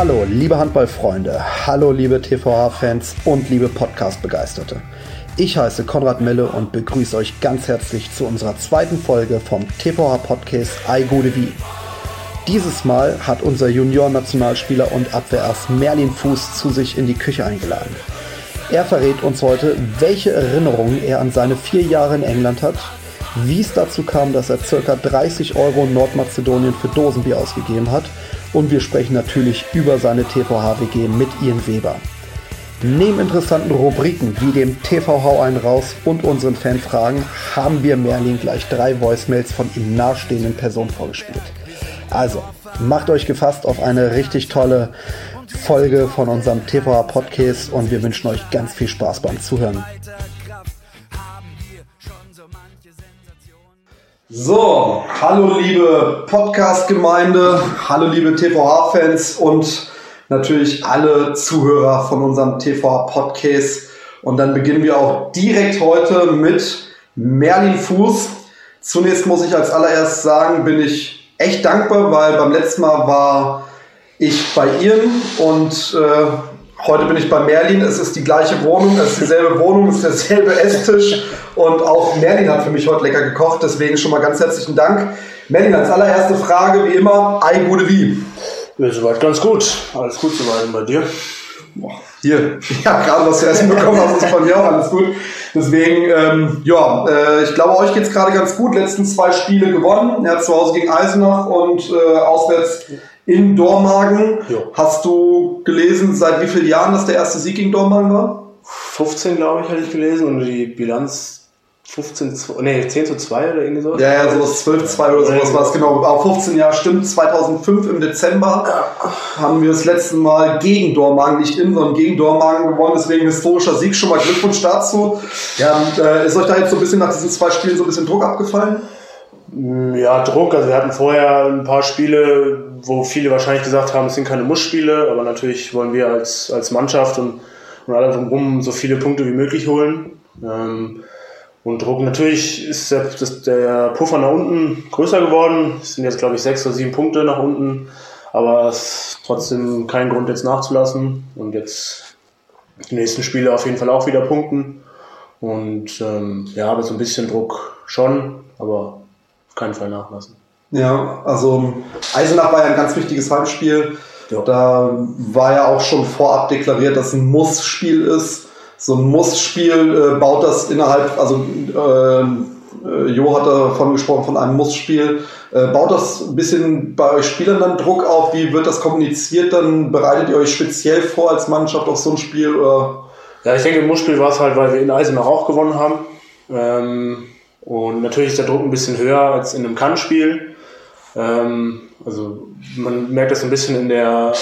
Hallo, liebe Handballfreunde, hallo, liebe TVH-Fans und liebe Podcast-Begeisterte. Ich heiße Konrad Melle und begrüße euch ganz herzlich zu unserer zweiten Folge vom TVH-Podcast I Gute Wie. Dieses Mal hat unser Junior-Nationalspieler und Abwehrass Merlin Fuß zu sich in die Küche eingeladen. Er verrät uns heute, welche Erinnerungen er an seine vier Jahre in England hat, wie es dazu kam, dass er ca. 30 Euro in Nordmazedonien für Dosenbier ausgegeben hat und wir sprechen natürlich über seine TVH-WG mit Ian Weber. Neben interessanten Rubriken wie dem TV Hau einen raus und unseren Fanfragen haben wir Merlin gleich drei Voicemails von ihm nahestehenden Personen vorgespielt. Also, macht euch gefasst auf eine richtig tolle Folge von unserem TVH Podcast und wir wünschen euch ganz viel Spaß beim Zuhören. So, hallo liebe Podcast-Gemeinde, hallo liebe TVH-Fans und natürlich alle Zuhörer von unserem TVH-Podcast. Und dann beginnen wir auch direkt heute mit Merlin Fuß. Zunächst muss ich als allererst sagen, bin ich echt dankbar, weil beim letzten Mal war ich bei Ihren und äh, Heute bin ich bei Merlin, es ist die gleiche Wohnung, es ist dieselbe Wohnung, es ist derselbe Esstisch und auch Merlin hat für mich heute lecker gekocht, deswegen schon mal ganz herzlichen Dank. Merlin, als allererste Frage, wie immer, Ei gute wie? Ja, soweit ganz gut. Alles gut soweit bei dir? Boah, hier, ja, gerade was du essen bekommen hast, ist bei mir auch alles gut. Deswegen, ähm, ja, äh, ich glaube, euch geht es gerade ganz gut. Letzten zwei Spiele gewonnen. Er hat zu Hause gegen Eisenach und äh, auswärts in Dormagen. Jo. Hast du gelesen, seit wie vielen Jahren das der erste Sieg gegen Dormagen war? 15, glaube ich, hatte ich gelesen und die Bilanz 15, nee, 10 zu 2 oder irgendwie so. Ja, ja, sowas 12 zu 2 oder sowas war es genau. Aber 15 Jahre stimmt. 2005 im Dezember haben wir das letzte Mal gegen Dormagen, nicht in, sondern gegen Dormagen gewonnen. Deswegen historischer Sieg. Schon mal Glückwunsch dazu. Ja, und, äh, ist euch da jetzt so ein bisschen nach diesen zwei Spielen so ein bisschen Druck abgefallen? Mm, ja, Druck. Also wir hatten vorher ein paar Spiele, wo viele wahrscheinlich gesagt haben, es sind keine Muss-Spiele, aber natürlich wollen wir als, als Mannschaft und, und alle drumherum so viele Punkte wie möglich holen. Ähm, und Druck, natürlich ist der, das, der Puffer nach unten größer geworden. Es sind jetzt, glaube ich, sechs oder sieben Punkte nach unten. Aber es ist trotzdem kein Grund, jetzt nachzulassen. Und jetzt die nächsten Spiele auf jeden Fall auch wieder punkten. Und ähm, ja, aber so ein bisschen Druck schon, aber keinen Fall nachlassen. Ja, also Eisenach war ja ein ganz wichtiges Heimspiel. Ja. Da war ja auch schon vorab deklariert, dass ein Muss-Spiel ist. So ein Muss-Spiel äh, baut das innerhalb, also äh, äh, Jo hat davon gesprochen, von einem Muss-Spiel. Äh, baut das ein bisschen bei euch Spielern dann Druck auf? Wie wird das kommuniziert? Dann bereitet ihr euch speziell vor als Mannschaft auf so ein Spiel? Oder? Ja, ich denke, im Muss-Spiel war es halt, weil wir in Eisenach auch gewonnen haben. Ähm, und natürlich ist der Druck ein bisschen höher als in einem Kann-Spiel. Ähm, also man merkt das ein bisschen in der,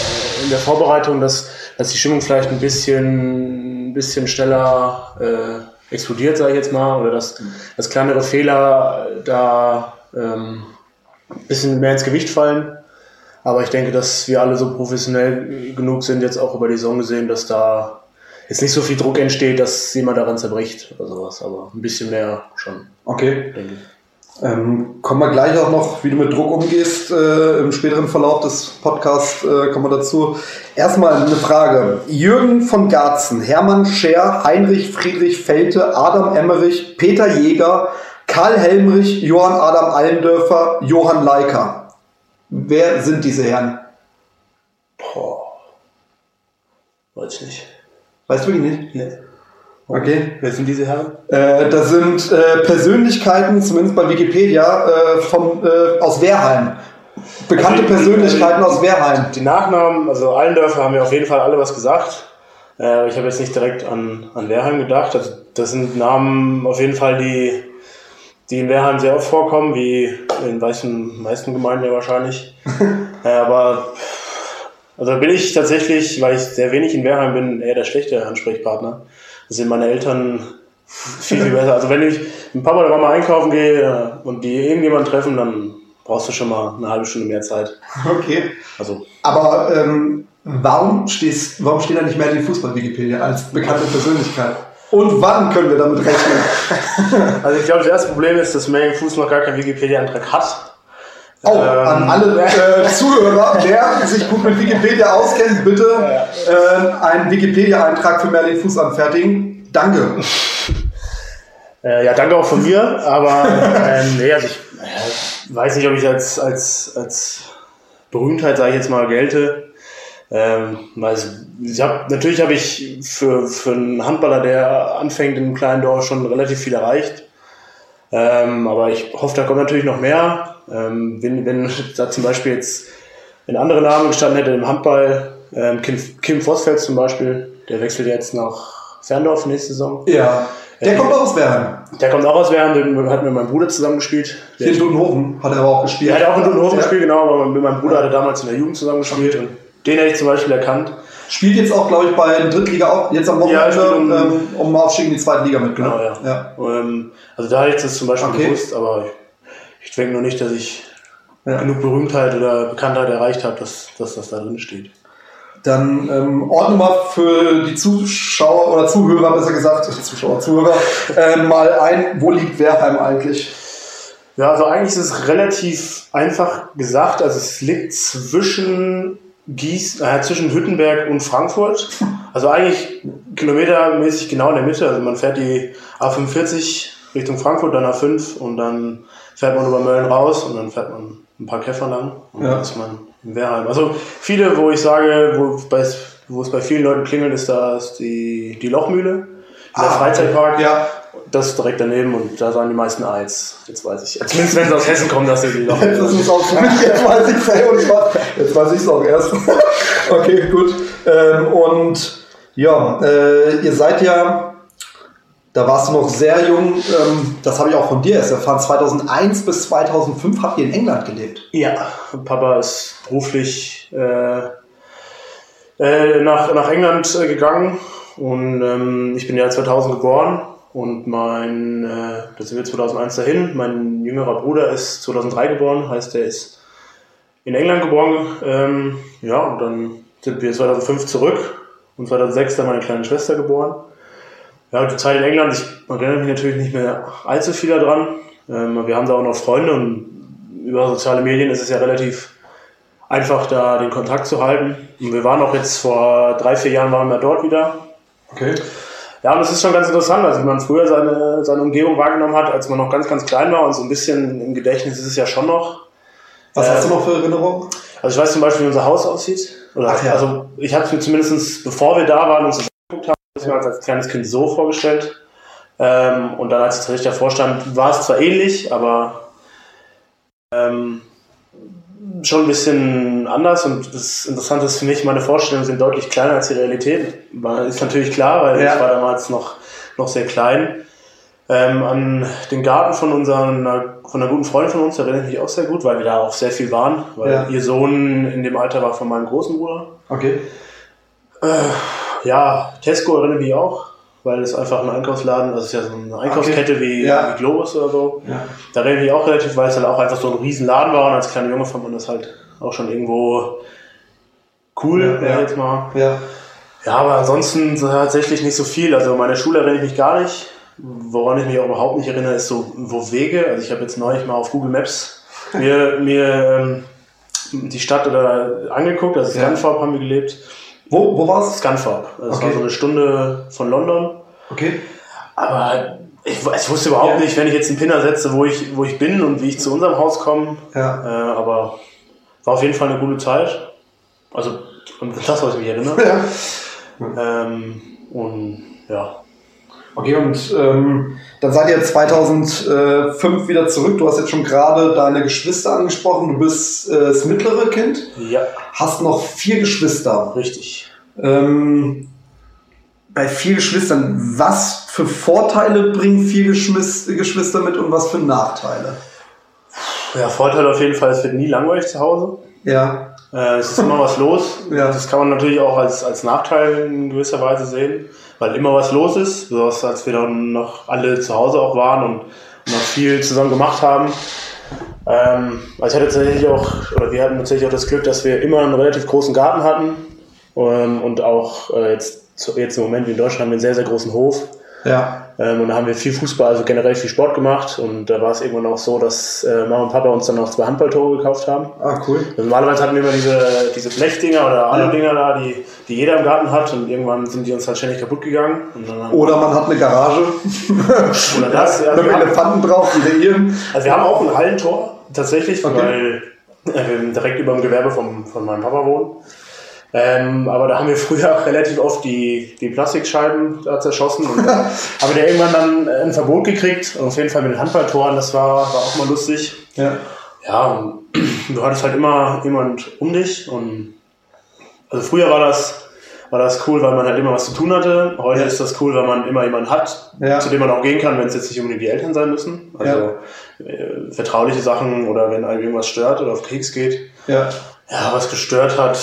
in der Vorbereitung, dass, dass die Stimmung vielleicht ein bisschen, ein bisschen schneller äh, explodiert, sage ich jetzt mal, oder dass, dass kleinere Fehler da ähm, ein bisschen mehr ins Gewicht fallen. Aber ich denke, dass wir alle so professionell genug sind, jetzt auch über die Saison gesehen, dass da jetzt nicht so viel Druck entsteht, dass jemand daran zerbricht oder sowas, aber ein bisschen mehr schon. Okay. Ähm, kommen wir gleich auch noch, wie du mit Druck umgehst. Äh, Im späteren Verlauf des Podcasts äh, kommen wir dazu. Erstmal eine Frage. Jürgen von Garzen, Hermann Scher, Heinrich Friedrich Felte, Adam Emmerich, Peter Jäger, Karl Helmrich, Johann Adam Allendörfer, Johann Leiker. Wer sind diese Herren? Boah. Weiß ich nicht. Weißt du die nicht? Nee. Okay. Wer sind diese Herren? Äh, das sind äh, Persönlichkeiten, zumindest bei Wikipedia, äh, vom, äh, aus Wehrheim. Bekannte also, Persönlichkeiten aus Wehrheim. Die Nachnamen, also Allendörfer haben ja auf jeden Fall alle was gesagt. Äh, ich habe jetzt nicht direkt an, an Wehrheim gedacht. Also, das sind Namen auf jeden Fall, die, die in Wehrheim sehr oft vorkommen, wie in den meisten Gemeinden ja wahrscheinlich. äh, aber also bin ich tatsächlich, weil ich sehr wenig in Wehrheim bin, eher der schlechte Ansprechpartner sind meine Eltern viel, viel besser. Also wenn ich mit Papa oder Mama einkaufen gehe und die irgendjemanden treffen, dann brauchst du schon mal eine halbe Stunde mehr Zeit. Okay. Also. Aber ähm, warum, stehst, warum steht da nicht mehr die Fußball-Wikipedia als bekannte Persönlichkeit? Und wann können wir damit rechnen? also ich glaube, das erste Problem ist, dass Megan Fuß noch gar keinen Wikipedia-Antrag hat. Oh, an ähm. alle äh, Zuhörer, wer sich gut mit Wikipedia auskennt, bitte äh, einen Wikipedia-Eintrag für Merlin Fuß anfertigen. Danke. Äh, ja, danke auch von mir, aber ähm, nee, also ich äh, weiß nicht, ob ich als, als, als Berühmtheit, sage ich jetzt mal, gelte. Ähm, also ich hab, natürlich habe ich für, für einen Handballer, der anfängt in einem kleinen Dorf, schon relativ viel erreicht. Ähm, aber ich hoffe, da kommt natürlich noch mehr. Ähm, wenn, wenn da zum Beispiel jetzt ein anderer Name gestanden hätte im Handball, ähm, Kim, Kim Vosfeld zum Beispiel, der wechselt jetzt nach Ferndorf nächste Saison. Ja. Der kommt auch aus Werheim. Der kommt auch aus Werheim, den hat mit meinem Bruder zusammen gespielt. Hier in Dudenhofen hat er aber auch gespielt. Er hat auch in Dudenhofen ja. gespielt, genau, aber mit meinem Bruder hat er damals in der Jugend zusammen gespielt und den hätte ich zum Beispiel erkannt. Spielt jetzt auch, glaube ich, bei der Drittliga auch, jetzt am Wochenende ja, um, ähm, um Aufstieg in die zweite Liga mit. Genau, ja. ja. Ähm, also da hätte ich das zum Beispiel okay. gewusst, aber ich, ich denke nur nicht, dass ich ja. genug Berühmtheit oder Bekanntheit erreicht habe, dass, dass das da drin steht. Dann ähm, ordne mal für die Zuschauer oder Zuhörer, besser gesagt, Zuschauer, Zuhörer, äh, mal ein, wo liegt Werheim eigentlich? Ja, also eigentlich ist es relativ einfach gesagt. Also es liegt zwischen Gieß, äh, zwischen Hüttenberg und Frankfurt. Also eigentlich kilometermäßig genau in der Mitte. Also man fährt die A45 Richtung Frankfurt, dann A5 und dann fährt man über Mölln raus und dann fährt man ein paar Käfer lang und ja. dann ist man in Wehrheim. Also viele, wo ich sage, wo, bei, wo es bei vielen Leuten klingelt, ist da die, die Lochmühle. Der ah, Freizeitpark. Ja. Das ist direkt daneben und da sagen die meisten Eins. Jetzt weiß ich. Zumindest wenn sie aus Hessen kommen, dass sie die Lochmühle. Das ist auch für mich, jetzt weiß ich es Jetzt weiß ich es auch erst. okay, gut. Ähm, und ja, äh, ihr seid ja da warst du noch sehr jung. Ähm, das habe ich auch von dir erst erfahren. 2001 bis 2005 habt ihr in England gelebt. Ja, Papa ist beruflich äh, äh, nach, nach England äh, gegangen und ähm, ich bin ja 2000 geboren und mein, äh, das sind wir 2001 dahin. Mein jüngerer Bruder ist 2003 geboren, heißt er ist in England geboren. Ähm, ja, und dann sind wir 2005 zurück und 2006 dann meine kleine Schwester geboren. Ja, die Zeit in England, ich erinnere mich natürlich nicht mehr allzu viel daran. Ähm, wir haben da auch noch Freunde und über soziale Medien ist es ja relativ einfach, da den Kontakt zu halten. Und wir waren auch jetzt vor drei, vier Jahren waren wir dort wieder. Okay. Ja, und es ist schon ganz interessant, also wie man früher seine, seine Umgebung wahrgenommen hat, als man noch ganz, ganz klein war und so ein bisschen im Gedächtnis ist es ja schon noch. Was äh, hast du noch für Erinnerungen? Also ich weiß zum Beispiel, wie unser Haus aussieht. Oder, Ach ja. Also ich habe es mir zumindest, bevor wir da waren, uns das angeguckt haben, ich mir als kleines Kind so vorgestellt. Ähm, und dann, als ich tatsächlich davor stand, war es zwar ähnlich, aber ähm, schon ein bisschen anders. Und das Interessante ist für mich, meine Vorstellungen sind deutlich kleiner als die Realität. Ist natürlich klar, weil ja. ich war damals noch, noch sehr klein. Ähm, an den Garten von unseren, von einer guten Freundin von uns, erinnere ich mich auch sehr gut, weil wir da auch sehr viel waren, weil ja. ihr Sohn in dem Alter war von meinem großen Bruder. Okay. Äh, ja, Tesco erinnere mich auch, weil es einfach ein Einkaufsladen, das ist ja so eine Einkaufskette okay. wie, ja. wie, Globus oder so. Ja. Da erinnere ich auch relativ, weil es halt auch einfach so ein riesen Laden war und als kleiner Junge fand man das halt auch schon irgendwo cool, ja, jetzt mal. Ja. ja, aber ansonsten tatsächlich nicht so viel. Also meine Schule erinnere ich mich gar nicht. Woran ich mich auch überhaupt nicht erinnere, ist so, wo Wege. Also ich habe jetzt neulich mal auf Google Maps mir, mir ähm, die Stadt oder angeguckt, also Scanfarb haben wir gelebt. Wo, wo war es? Scunthorpe. Das okay. war so eine Stunde von London. Okay. Aber ich, ich wusste überhaupt ja. nicht, wenn ich jetzt einen Pinner setze, wo ich, wo ich bin und wie ich zu unserem Haus komme. Ja. Äh, aber war auf jeden Fall eine gute Zeit. Also, das, was ich mich erinnere. Ja. Ähm, und ja. Okay, und ähm, dann seid ihr 2005 wieder zurück. Du hast jetzt schon gerade deine Geschwister angesprochen. Du bist äh, das mittlere Kind. Ja. Hast noch vier Geschwister. Richtig. Ähm, bei vier Geschwistern, was für Vorteile bringen vier Geschwister mit und was für Nachteile? Ja, Vorteil auf jeden Fall, es wird nie langweilig zu Hause. Ja. Äh, es ist immer was los. Ja. Das kann man natürlich auch als, als Nachteil in gewisser Weise sehen weil immer was los ist, so als wir dann noch alle zu Hause auch waren und noch viel zusammen gemacht haben. Ähm, also ich hatte tatsächlich auch, oder wir hatten tatsächlich auch das Glück, dass wir immer einen relativ großen Garten hatten ähm, und auch äh, jetzt, jetzt im Moment in Deutschland haben wir einen sehr, sehr großen Hof. Ja. Ähm, und da haben wir viel Fußball, also generell viel Sport gemacht. Und da war es irgendwann auch so, dass äh, Mama und Papa uns dann noch zwei Handballtore gekauft haben. Ah, cool. Also normalerweise hatten wir immer diese, diese Blechdinger oder Alu-Dinger da, die, die jeder im Garten hat. Und irgendwann sind die uns halt ständig kaputt gegangen. oder man hat eine Garage. oder das. Ja, Mit Elefanten drauf, die regieren. Also wir haben auch ein Hallentor, tatsächlich, okay. weil wir direkt über dem Gewerbe vom, von meinem Papa wohnen. Ähm, aber da haben wir früher auch relativ oft die, die Plastikscheiben da zerschossen. Und da haben wir irgendwann dann ein Verbot gekriegt. Und auf jeden Fall mit den Handballtoren, das war, war auch mal lustig. Ja. Ja, und du hattest halt immer jemand um dich. Und also früher war das, war das cool, weil man halt immer was zu tun hatte. Heute ja. ist das cool, weil man immer jemanden hat, ja. zu dem man auch gehen kann, wenn es jetzt nicht unbedingt die Eltern sein müssen. Also ja. äh, vertrauliche Sachen oder wenn einem irgendwas stört oder auf Keks geht. Ja. Ja, was gestört hat,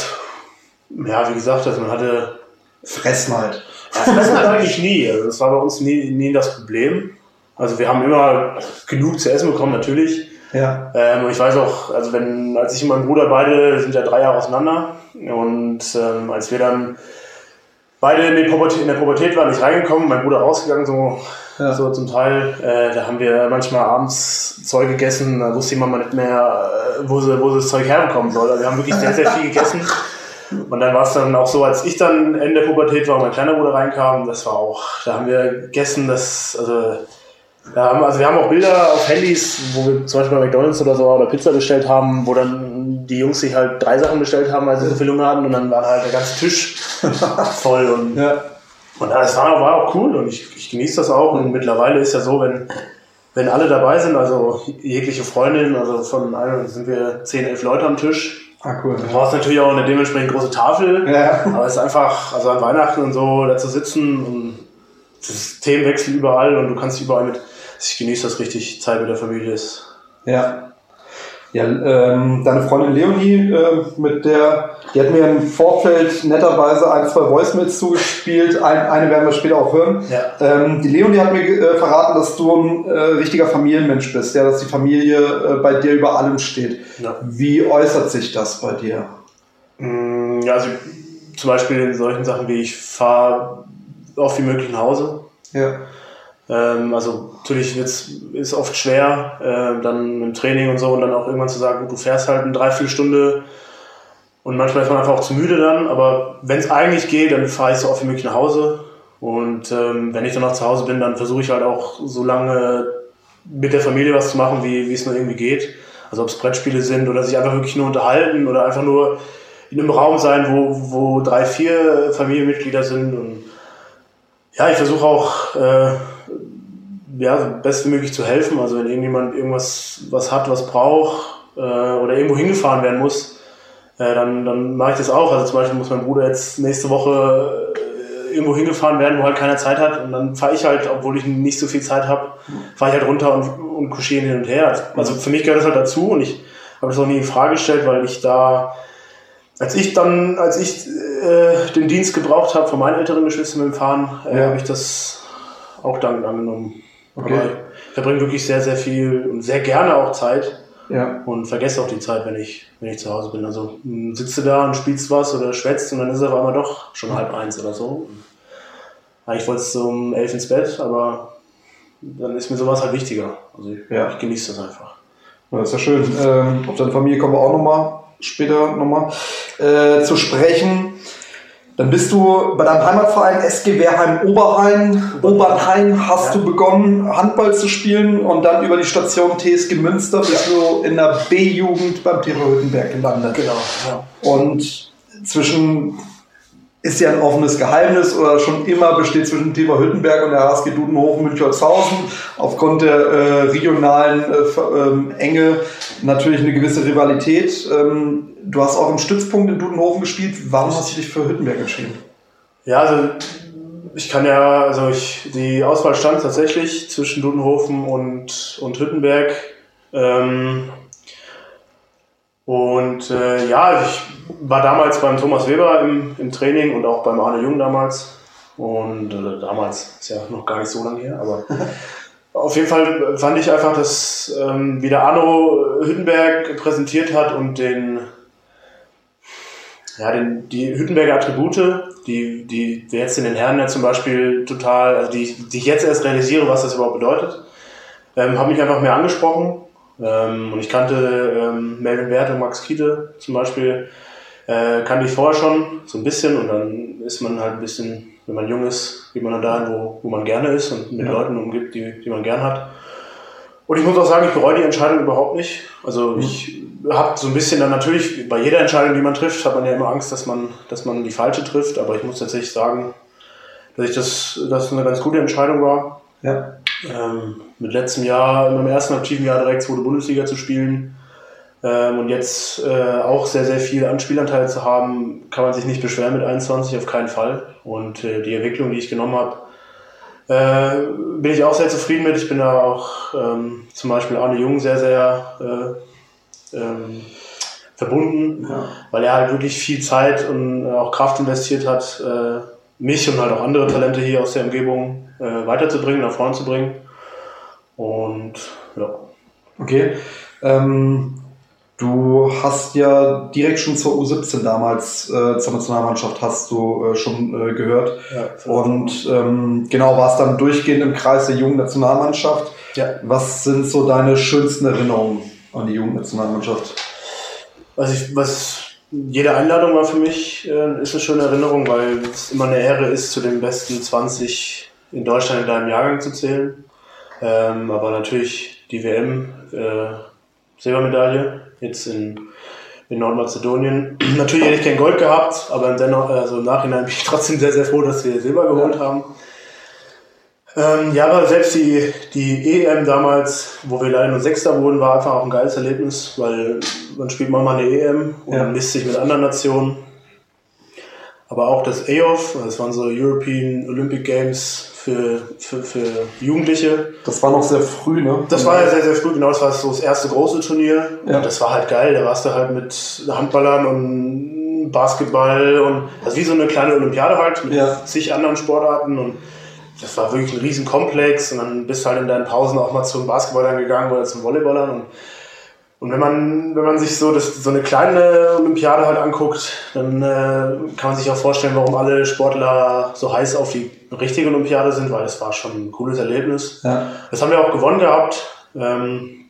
ja, wie gesagt, also man hatte. Fressen halt. Ja, fressen halt eigentlich nie. Also das war bei uns nie, nie das Problem. Also wir haben immer genug zu essen bekommen, natürlich. Ja. Ähm, und ich weiß auch, also wenn, als ich und mein Bruder beide sind ja drei Jahre auseinander und ähm, als wir dann beide in, Pubertät, in der Pubertät waren, nicht reingekommen, mein Bruder rausgegangen, so, ja. so zum Teil, äh, da haben wir manchmal abends Zeug gegessen, da wusste jemand mal nicht mehr, äh, wo, sie, wo sie das Zeug herbekommen soll. Also wir haben wirklich sehr, sehr viel gegessen. Und dann war es dann auch so, als ich dann Ende der Pubertät war und mein kleiner Bruder reinkam, das war auch, da haben wir gegessen, das, also, da haben, also wir haben auch Bilder auf Handys, wo wir zum Beispiel bei McDonalds oder so oder Pizza bestellt haben, wo dann die Jungs sich halt drei Sachen bestellt haben, weil sie so viel Hunger hatten und dann war halt der ganze Tisch voll und, ja. und das war, war auch cool und ich, ich genieße das auch und mittlerweile ist ja so, wenn, wenn alle dabei sind, also jegliche Freundin, also von einem sind wir zehn, elf Leute am Tisch, Ah, cool. Du brauchst natürlich auch eine dementsprechend große Tafel. Ja. Aber es ist einfach, also an Weihnachten und so, da zu sitzen und das Themenwechsel überall und du kannst überall mit, ich genieße das richtig, Zeit mit der Familie ist. Ja. Ja, ähm, deine Freundin Leonie, äh, mit der, die hat mir im Vorfeld netterweise ein, zwei Voicemails zugespielt. Ein, eine werden wir später auch hören. Ja. Ähm, die Leonie hat mir äh, verraten, dass du ein äh, richtiger Familienmensch bist, ja, dass die Familie äh, bei dir über allem steht. Ja. Wie äußert sich das bei dir? Mm, ja, also zum Beispiel in solchen Sachen wie ich fahre oft wie möglich nach Hause. Ja. Ähm, also natürlich wird's, ist oft schwer, äh, dann im Training und so und dann auch irgendwann zu sagen, gut, du fährst halt eine Dreiviertelstunde und manchmal ist man einfach auch zu müde dann, aber wenn es eigentlich geht, dann fahre ich so oft wie möglich nach Hause und ähm, wenn ich dann noch zu Hause bin, dann versuche ich halt auch so lange mit der Familie was zu machen, wie es nur irgendwie geht. Also ob es Brettspiele sind oder sich einfach wirklich nur unterhalten oder einfach nur in einem Raum sein, wo, wo drei, vier Familienmitglieder sind und ja, ich versuche auch äh, ja, bestmöglich zu helfen. Also wenn irgendjemand irgendwas was hat, was braucht äh, oder irgendwo hingefahren werden muss, äh, dann, dann mache ich das auch. Also zum Beispiel muss mein Bruder jetzt nächste Woche äh, irgendwo hingefahren werden, wo halt keiner Zeit hat. Und dann fahre ich halt, obwohl ich nicht so viel Zeit habe, fahre ich halt runter und, und kuschiere hin und her. Also für mich gehört das halt dazu und ich habe das auch nie in Frage gestellt, weil ich da als ich dann, als ich äh, den Dienst gebraucht habe von meinen älteren Geschwistern mit dem Fahren, äh, ja. habe ich das auch dankend angenommen. Okay. Aber ich verbringe wirklich sehr, sehr viel und sehr gerne auch Zeit. Ja. Und vergesse auch die Zeit, wenn ich, wenn ich zu Hause bin. Also hm, sitzt du da und spielst was oder schwätzt und dann ist es auf einmal doch schon halb eins oder so. eigentlich wollte es um elf ins Bett, aber dann ist mir sowas halt wichtiger. Also ich, ja. ich genieße das einfach. Ja, das ist ja schön. Ähm, auf deine Familie kommen wir auch nochmal später nochmal äh, zu sprechen. Dann bist du bei deinem Heimatverein SG Wehrheim Oberhain, Obernhain hast ja. du begonnen Handball zu spielen und dann über die Station TSG Münster bist du in der B-Jugend beim Tirol Hüttenberg gelandet. Genau. Ja. Und zwischen ist ja ein offenes Geheimnis oder schon immer besteht zwischen Tiva Hüttenberg und der HSG Dudenhofen Münchholzhausen aufgrund der äh, regionalen äh, ähm, Enge natürlich eine gewisse Rivalität. Ähm, du hast auch im Stützpunkt in Dudenhofen gespielt. Warum hast du dich für Hüttenberg entschieden? Ja, also ich kann ja, also ich, die Auswahl stand tatsächlich zwischen Dudenhofen und, und Hüttenberg. Ähm, und äh, ja, ich war damals beim Thomas Weber im, im Training und auch beim Arne Jung damals. Und äh, damals ist ja noch gar nicht so lange her, aber auf jeden Fall fand ich einfach, dass ähm, wie der Arno Hüttenberg präsentiert hat und den ja, den, die Hüttenberger Attribute, die, die jetzt in den Herren ja zum Beispiel total, also die, die ich jetzt erst realisiere, was das überhaupt bedeutet, ähm, haben mich einfach mehr angesprochen. Ähm, und ich kannte ähm, Melvin Wert und Max Kiete zum Beispiel, äh, kannte ich vorher schon so ein bisschen und dann ist man halt ein bisschen, wenn man jung ist, geht man dann dahin, wo, wo man gerne ist und mit ja. Leuten umgibt, die, die man gern hat. Und ich muss auch sagen, ich bereue die Entscheidung überhaupt nicht. Also mhm. ich habe so ein bisschen dann natürlich, bei jeder Entscheidung, die man trifft, hat man ja immer Angst, dass man, dass man die falsche trifft. Aber ich muss tatsächlich sagen, dass ich das, das eine ganz gute Entscheidung war. Ja. Ähm, mit letztem Jahr, in meinem ersten aktiven Jahr direkt zweite Bundesliga zu spielen ähm, und jetzt äh, auch sehr, sehr viel an Spielanteil zu haben, kann man sich nicht beschweren mit 21, auf keinen Fall. Und äh, die Entwicklung, die ich genommen habe, äh, bin ich auch sehr zufrieden mit. Ich bin da auch ähm, zum Beispiel Arne Jung sehr, sehr äh, ähm, verbunden, ja. weil er halt wirklich viel Zeit und auch Kraft investiert hat, äh, mich und halt auch andere Talente hier aus der Umgebung äh, weiterzubringen, nach vorne zu bringen. Und ja. Okay. Ähm, Du hast ja direkt schon zur U17 damals äh, zur Nationalmannschaft hast du äh, schon äh, gehört. Ja, und ähm, genau, warst dann durchgehend im Kreis der jungen Nationalmannschaft. Ja. Was sind so deine schönsten Erinnerungen an die jungen Nationalmannschaft? Was ich, was jede Einladung war für mich, äh, ist eine schöne Erinnerung, weil es immer eine Ehre ist, zu den besten 20 in Deutschland in deinem Jahrgang zu zählen. Ähm, aber natürlich die WM, äh, Silbermedaille jetzt in, in Nordmazedonien. Natürlich hätte ich kein Gold gehabt, aber dennoch, also im Nachhinein bin ich trotzdem sehr, sehr froh, dass wir Silber geholt haben. Ähm, ja, aber selbst die, die EM damals, wo wir leider nur Sechster wurden, war einfach auch ein geiles Erlebnis, weil man spielt manchmal eine EM und ja. misst sich mit anderen Nationen. Aber auch das EOF, das waren so European Olympic Games für, für, für Jugendliche. Das war noch sehr früh, ne? Das war ja sehr, sehr früh, genau. Das war so das erste große Turnier. Ja. Und das war halt geil. Da warst du halt mit Handballern und Basketball und ist wie so eine kleine Olympiade halt mit ja. zig anderen Sportarten und das war wirklich ein Riesenkomplex und dann bist du halt in deinen Pausen auch mal zum Basketballern gegangen oder zum Volleyballern und und wenn man, wenn man sich so, das, so eine kleine Olympiade halt anguckt, dann äh, kann man sich auch vorstellen, warum alle Sportler so heiß auf die richtige Olympiade sind, weil es war schon ein cooles Erlebnis. Ja. Das haben wir auch gewonnen gehabt. Ähm,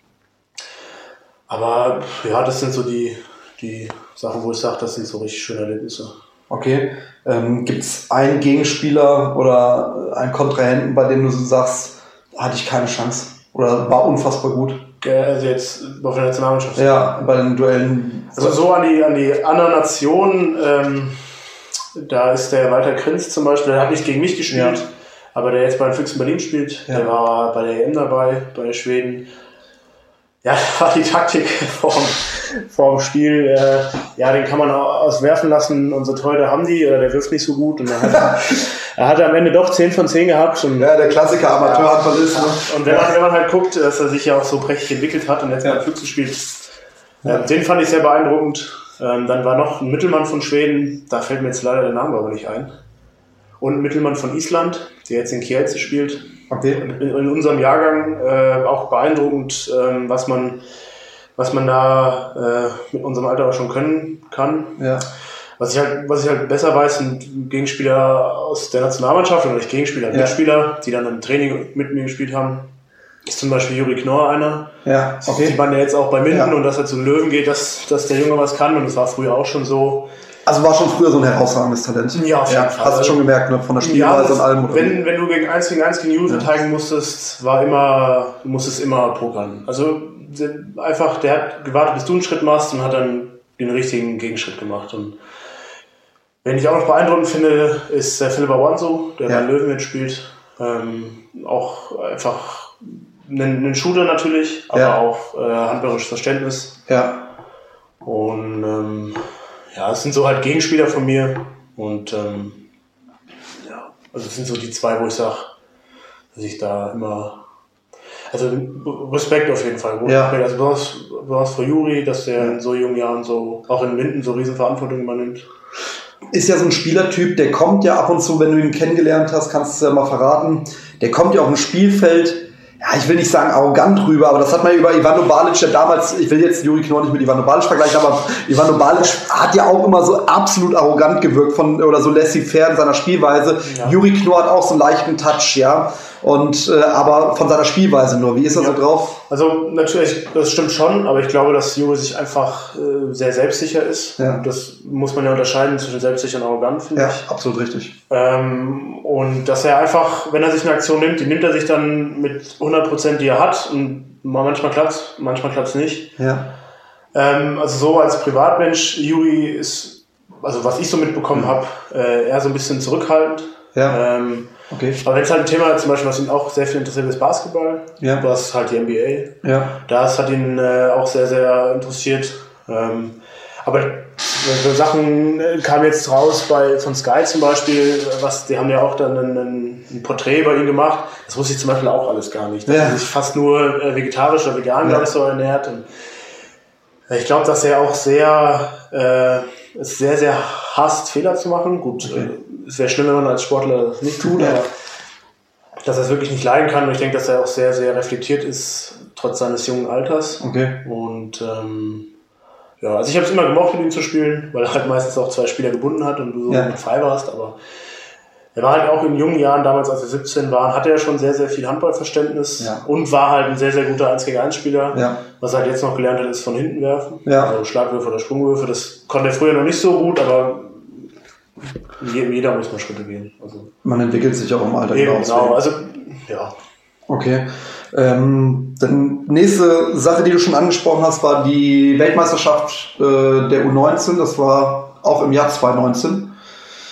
aber ja, das sind so die, die Sachen, wo ich sage, das sind so richtig schöne Erlebnisse. Okay. Ähm, Gibt es einen Gegenspieler oder einen Kontrahenten, bei dem du so sagst, hatte ich keine Chance oder war unfassbar gut? Also jetzt auf der Nationalmannschaft. Ja, bei den Duellen. Also so an die, an die anderen Nationen, ähm, da ist der Walter Krinz zum Beispiel, der hat nicht gegen mich gespielt, ja. aber der jetzt bei den Füchsen Berlin spielt, ja. der war bei der EM dabei, bei Schweden. Ja, war die Taktik vorm, vorm Spiel. Äh, ja, den kann man auswerfen lassen. Unsere Torhüter haben die, oder der wirft nicht so gut. Und dann hat er, er hatte am Ende doch 10 von 10 gehabt. Und, ja, der Klassiker Amateurhandballist. Ja, ne? Und wenn man, wenn man halt guckt, dass er sich ja auch so prächtig entwickelt hat und jetzt ja. bei Füchsen spielt, äh, den fand ich sehr beeindruckend. Ähm, dann war noch ein Mittelmann von Schweden, da fällt mir jetzt leider der Name aber nicht ein. Und ein Mittelmann von Island, der jetzt in Kielce spielt. Okay. In, in unserem Jahrgang äh, auch beeindruckend, äh, was man was man da äh, mit unserem Alter auch schon können kann. Ja. Was ich halt, was ich halt besser weiß, sind Gegenspieler aus der Nationalmannschaft oder nicht Gegenspieler, ja. Mitspieler, die dann im Training mit mir gespielt haben. Ist zum Beispiel Juri Knorr einer. Ja, okay. Sieht man ja jetzt auch bei Minden ja. und dass er zu Löwen geht, dass, dass der Junge was kann und das war früher auch schon so. Also war schon früher so ein herausragendes Talent. Ja, auf jeden ja, Fall. Hast du schon gemerkt, ne? von der Spielweise ja, und allem. Wenn, wenn du gegen 1 gegen 1 gegen Juve ja. verteidigen musstest, war immer, du musstest immer pokern. Also einfach, der hat gewartet, bis du einen Schritt machst und hat dann den richtigen Gegenschritt gemacht. Und wenn ich auch noch beeindruckend finde, ist der Philipp Awanso, der ja. bei Löwen mitspielt. Ähm, auch einfach ein, ein Shooter natürlich, aber ja. auch äh, handwerkliches Verständnis. Ja. Und ähm, ja, es sind so halt Gegenspieler von mir. Und ähm, ja, also es sind so die zwei, wo ich sage, dass ich da immer also Respekt auf jeden Fall. Ja. Also besonders, besonders vor Juri, dass der in so jungen Jahren so, auch in Minden, so riesen Verantwortung übernimmt. Ist ja so ein Spielertyp, der kommt ja ab und zu, wenn du ihn kennengelernt hast, kannst du es ja mal verraten, der kommt ja auf ein Spielfeld, ja, ich will nicht sagen arrogant rüber, aber das hat man über Ivano Balic ja damals, ich will jetzt Juri Knorr nicht mit Ivano Balic vergleichen, aber Ivano Balic hat ja auch immer so absolut arrogant gewirkt von, oder so laissez-faire in seiner Spielweise. Ja. Juri Knorr hat auch so einen leichten Touch, ja. Und äh, aber von seiner Spielweise nur. Wie ist er ja. so drauf? Also natürlich, das stimmt schon, aber ich glaube, dass Juri sich einfach äh, sehr selbstsicher ist. Ja. Das muss man ja unterscheiden zwischen selbstsicher und arrogant, finde ja, ich. Absolut richtig. Ähm, und dass er einfach, wenn er sich eine Aktion nimmt, die nimmt er sich dann mit 100 Prozent, die er hat. Und manchmal klappt manchmal klappt nicht. Ja. Ähm, also so als Privatmensch, Juri ist, also was ich so mitbekommen mhm. habe, äh, eher so ein bisschen zurückhaltend. Ja. Ähm, Okay. Aber wenn es halt ein Thema zum Beispiel, was ihn auch sehr viel interessiert, ist Basketball. Ja. Du hast halt die NBA. Ja. Das hat ihn äh, auch sehr, sehr interessiert. Ähm, aber so Sachen äh, kamen jetzt raus bei von Sky zum Beispiel, was die haben ja auch dann ein, ein, Porträt bei ihm gemacht. Das wusste ich zum Beispiel auch alles gar nicht. Dass ja. er sich fast nur äh, vegetarisch oder vegan, ja. so ernährt. Und ich glaube, dass er auch sehr, äh, sehr, sehr hasst, Fehler zu machen. Gut, okay. Es wäre schlimm, wenn man als Sportler das nicht tut, aber dass er es wirklich nicht leiden kann. Und ich denke, dass er auch sehr, sehr reflektiert ist, trotz seines jungen Alters. Okay. Und ähm, ja, also ich habe es immer gemocht, mit ihm zu spielen, weil er halt meistens auch zwei Spieler gebunden hat und du so ja. frei warst, aber er war halt auch in jungen Jahren, damals als wir 17 waren, hatte er schon sehr, sehr viel Handballverständnis ja. und war halt ein sehr, sehr guter 1 gegen 1 Spieler. Ja. Was er halt jetzt noch gelernt hat, ist von hinten werfen. Ja. Also Schlagwürfe oder Sprungwürfe. Das konnte er früher noch nicht so gut, aber jeder muss mal Schritte gehen. Also Man entwickelt sich auch im Alter. Eben, genau, also ja. Okay. Ähm, dann nächste Sache, die du schon angesprochen hast, war die Weltmeisterschaft äh, der U19. Das war auch im Jahr 2019.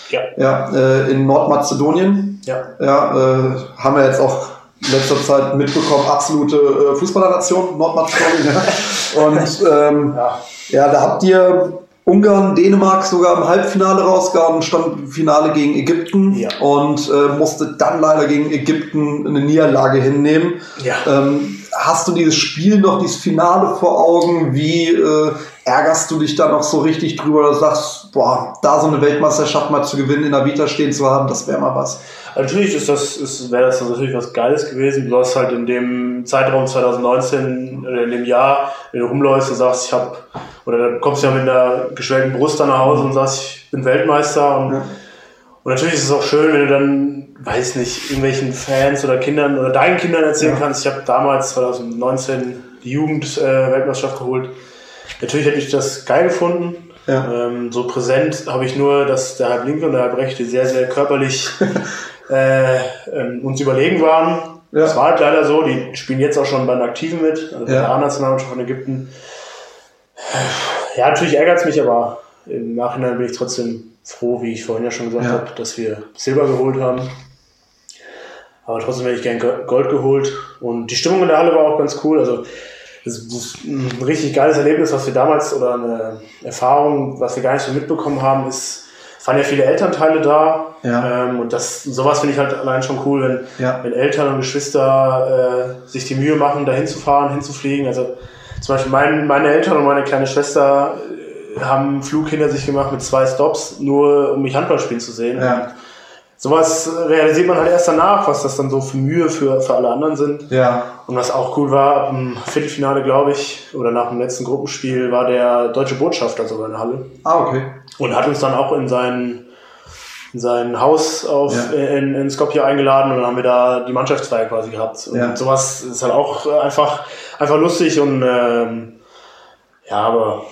Ja. Ja, äh, in Nordmazedonien. Ja. Ja, äh, haben wir jetzt auch in letzter Zeit mitbekommen, absolute äh, Fußballernation, Nordmazedonien. Ja. Und ähm, ja. ja, da habt ihr Ungarn, Dänemark sogar im Halbfinale rausgehauen, stand im Finale gegen Ägypten ja. und äh, musste dann leider gegen Ägypten eine Niederlage hinnehmen. Ja. Ähm, hast du dieses Spiel noch, dieses Finale vor Augen? Wie äh, ärgerst du dich da noch so richtig drüber oder sagst, boah, da so eine Weltmeisterschaft mal zu gewinnen, in der Vita stehen zu haben, das wäre mal was? Natürlich ist das, ist, wäre das natürlich was Geiles gewesen. Du hast halt in dem Zeitraum 2019, in dem Jahr, wenn du rumläufst und sagst, ich habe, oder dann kommst du ja mit einer geschwellten Brust dann nach Hause und sagst, ich bin Weltmeister. Und, ja. und natürlich ist es auch schön, wenn du dann, weiß nicht, irgendwelchen Fans oder Kindern oder deinen Kindern erzählen ja. kannst. Ich habe damals 2019 die Jugend-Weltmeisterschaft äh, geholt. Natürlich hätte ich das geil gefunden. Ja. Ähm, so präsent habe ich nur, dass der halb linke und der halb rechte sehr, sehr körperlich äh, ähm, uns überlegen waren. Ja. Das war halt leider so. Die spielen jetzt auch schon bei den Aktiven mit, also bei ja. der A-Nationalmannschaft von Ägypten. Ja, natürlich ärgert es mich, aber im Nachhinein bin ich trotzdem froh, wie ich vorhin ja schon gesagt ja. habe, dass wir Silber geholt haben. Aber trotzdem hätte ich gern Gold geholt. Und die Stimmung in der Halle war auch ganz cool. Also das ist ein richtig geiles Erlebnis, was wir damals oder eine Erfahrung, was wir gar nicht so mitbekommen haben, ist, es waren ja viele Elternteile da. Ja. Ähm, und das, sowas finde ich halt allein schon cool, wenn, ja. wenn Eltern und Geschwister äh, sich die Mühe machen, da hinzufahren, hinzufliegen. Also zum Beispiel mein, meine Eltern und meine kleine Schwester äh, haben einen Flug hinter sich gemacht mit zwei Stops, nur um mich Handball spielen zu sehen. Ja sowas realisiert man halt erst danach, was das dann so für Mühe für, für alle anderen sind. Ja. Und was auch cool war, im Viertelfinale, glaube ich, oder nach dem letzten Gruppenspiel, war der deutsche Botschafter sogar in der Halle. Ah, okay. Und hat uns dann auch in sein, in sein Haus auf, ja. in, in Skopje eingeladen und dann haben wir da die Mannschaftsfeier quasi gehabt. Und ja. sowas ist halt auch einfach, einfach lustig und ähm, ja, aber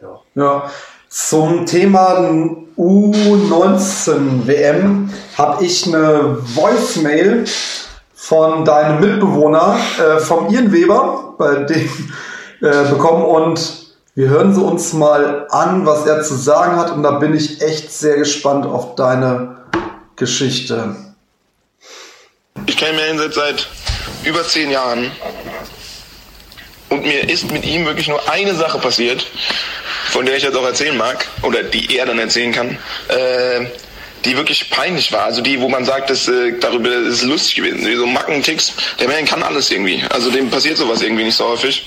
ja. Ja, zum Thema U19 WM habe ich eine Voicemail von deinem Mitbewohner, äh, vom Ian Weber, bei dem äh, bekommen und wir hören sie uns mal an, was er zu sagen hat und da bin ich echt sehr gespannt auf deine Geschichte. Ich kenne Mellenset seit über zehn Jahren und mir ist mit ihm wirklich nur eine Sache passiert von der ich jetzt auch erzählen mag, oder die er dann erzählen kann, äh, die wirklich peinlich war. Also die, wo man sagt, dass, äh, darüber ist es lustig gewesen. Wie so Mackenticks, der Mann kann alles irgendwie. Also dem passiert sowas irgendwie nicht so häufig.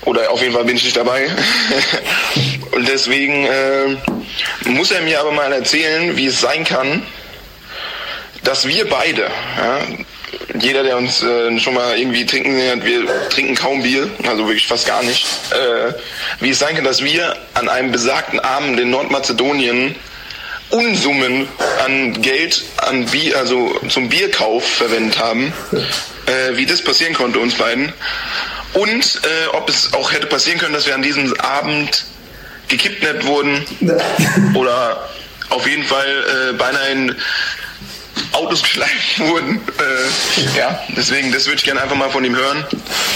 Oder auf jeden Fall bin ich nicht dabei. Und deswegen äh, muss er mir aber mal erzählen, wie es sein kann, dass wir beide, ja, jeder, der uns äh, schon mal irgendwie trinken hat, wir trinken kaum Bier, also wirklich fast gar nicht. Äh, wie es sein kann, dass wir an einem besagten Abend in Nordmazedonien Unsummen an Geld an Bier, also zum Bierkauf verwendet haben. Äh, wie das passieren konnte uns beiden. Und äh, ob es auch hätte passieren können, dass wir an diesem Abend gekidnappt wurden oder auf jeden Fall äh, beinahe in Autos geschleift wurden. Äh, ja, deswegen, das würde ich gerne einfach mal von ihm hören.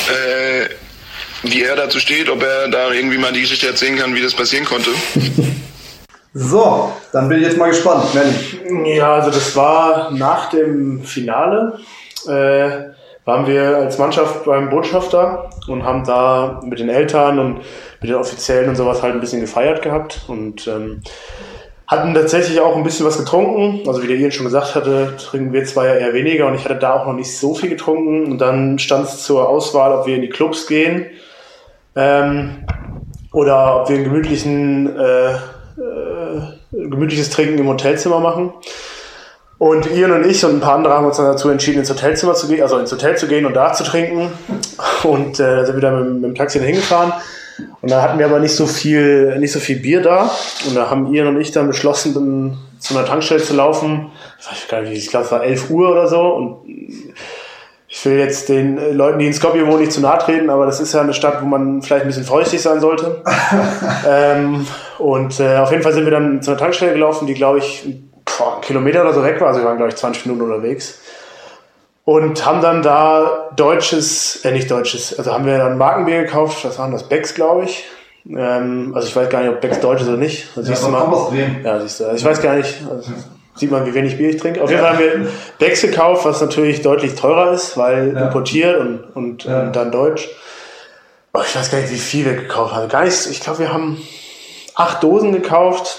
Äh, wie er dazu steht, ob er da irgendwie mal die Geschichte erzählen kann, wie das passieren konnte. So, dann bin ich jetzt mal gespannt, Melly. Ja, also das war nach dem Finale. Äh, waren wir als Mannschaft beim Botschafter und haben da mit den Eltern und mit den Offiziellen und sowas halt ein bisschen gefeiert gehabt und ähm, hatten tatsächlich auch ein bisschen was getrunken. Also wie der Ian schon gesagt hatte, trinken wir zwar ja eher weniger und ich hatte da auch noch nicht so viel getrunken. Und dann stand es zur Auswahl, ob wir in die Clubs gehen ähm, oder ob wir gemütlichen, äh, äh, gemütliches Trinken im Hotelzimmer machen. Und Ian und ich und ein paar andere haben uns dann dazu entschieden, ins Hotelzimmer zu gehen, also ins Hotel zu gehen und da zu trinken. Und äh, sind dann mit, mit dem Taxi dahin gefahren. Und da hatten wir aber nicht so viel, nicht so viel Bier da. Und da haben Ian und ich dann beschlossen, dann zu einer Tankstelle zu laufen. Ich weiß gar nicht, ich glaube, es war 11 Uhr oder so. Und ich will jetzt den Leuten, die in Skopje wohnen, nicht zu nahe treten, aber das ist ja eine Stadt, wo man vielleicht ein bisschen vorsichtig sein sollte. ähm, und äh, auf jeden Fall sind wir dann zu einer Tankstelle gelaufen, die, glaube ich, boah, einen Kilometer oder so weg war. Also wir waren, glaube ich, 20 Minuten unterwegs. Und haben dann da deutsches, äh nicht deutsches, also haben wir dann Markenbier gekauft, was waren das? Becks, glaube ich. Ähm, also ich weiß gar nicht, ob Becks deutsch ist oder nicht. Also Ja, siehst du mal. Ja, siehst du. Also ich weiß gar nicht, also sieht man, wie wenig Bier ich trinke. Auf jeden Fall haben wir Becks gekauft, was natürlich deutlich teurer ist, weil importiert und, und, und dann deutsch. Aber ich weiß gar nicht, wie viel wir gekauft haben. Gar nicht, ich glaube, wir haben acht Dosen gekauft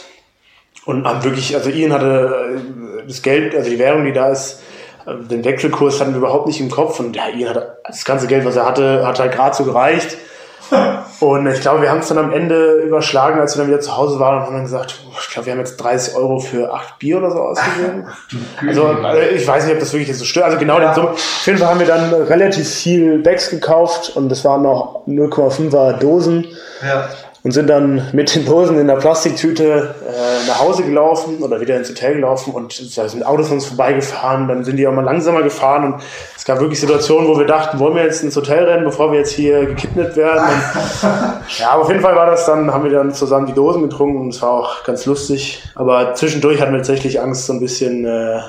und haben wirklich, also Ian hatte äh, das Geld, also die Währung, die da ist, den Wechselkurs hatten wir überhaupt nicht im Kopf und ja, hatte das ganze Geld, was er hatte, hat halt gerade so gereicht. Und ich glaube, wir haben es dann am Ende überschlagen, als wir dann wieder zu Hause waren und haben dann gesagt, ich glaube, wir haben jetzt 30 Euro für acht Bier oder so ausgegeben. Also äh, ich weiß nicht, ob das wirklich jetzt so stört. Also genau Ja. Summe. Auf jeden Fall haben wir dann relativ viel Bags gekauft und das waren noch 0,5er Dosen Ja. Und sind dann mit den Dosen in der Plastiktüte äh, nach Hause gelaufen oder wieder ins Hotel gelaufen und da sind Autos an uns vorbeigefahren, dann sind die auch mal langsamer gefahren und es gab wirklich Situationen, wo wir dachten, wollen wir jetzt ins Hotel rennen, bevor wir jetzt hier gekidnappt werden. Und, ja, aber auf jeden Fall war das dann, haben wir dann zusammen die Dosen getrunken und es war auch ganz lustig. Aber zwischendurch hatten wir tatsächlich Angst, so ein bisschen äh, ja,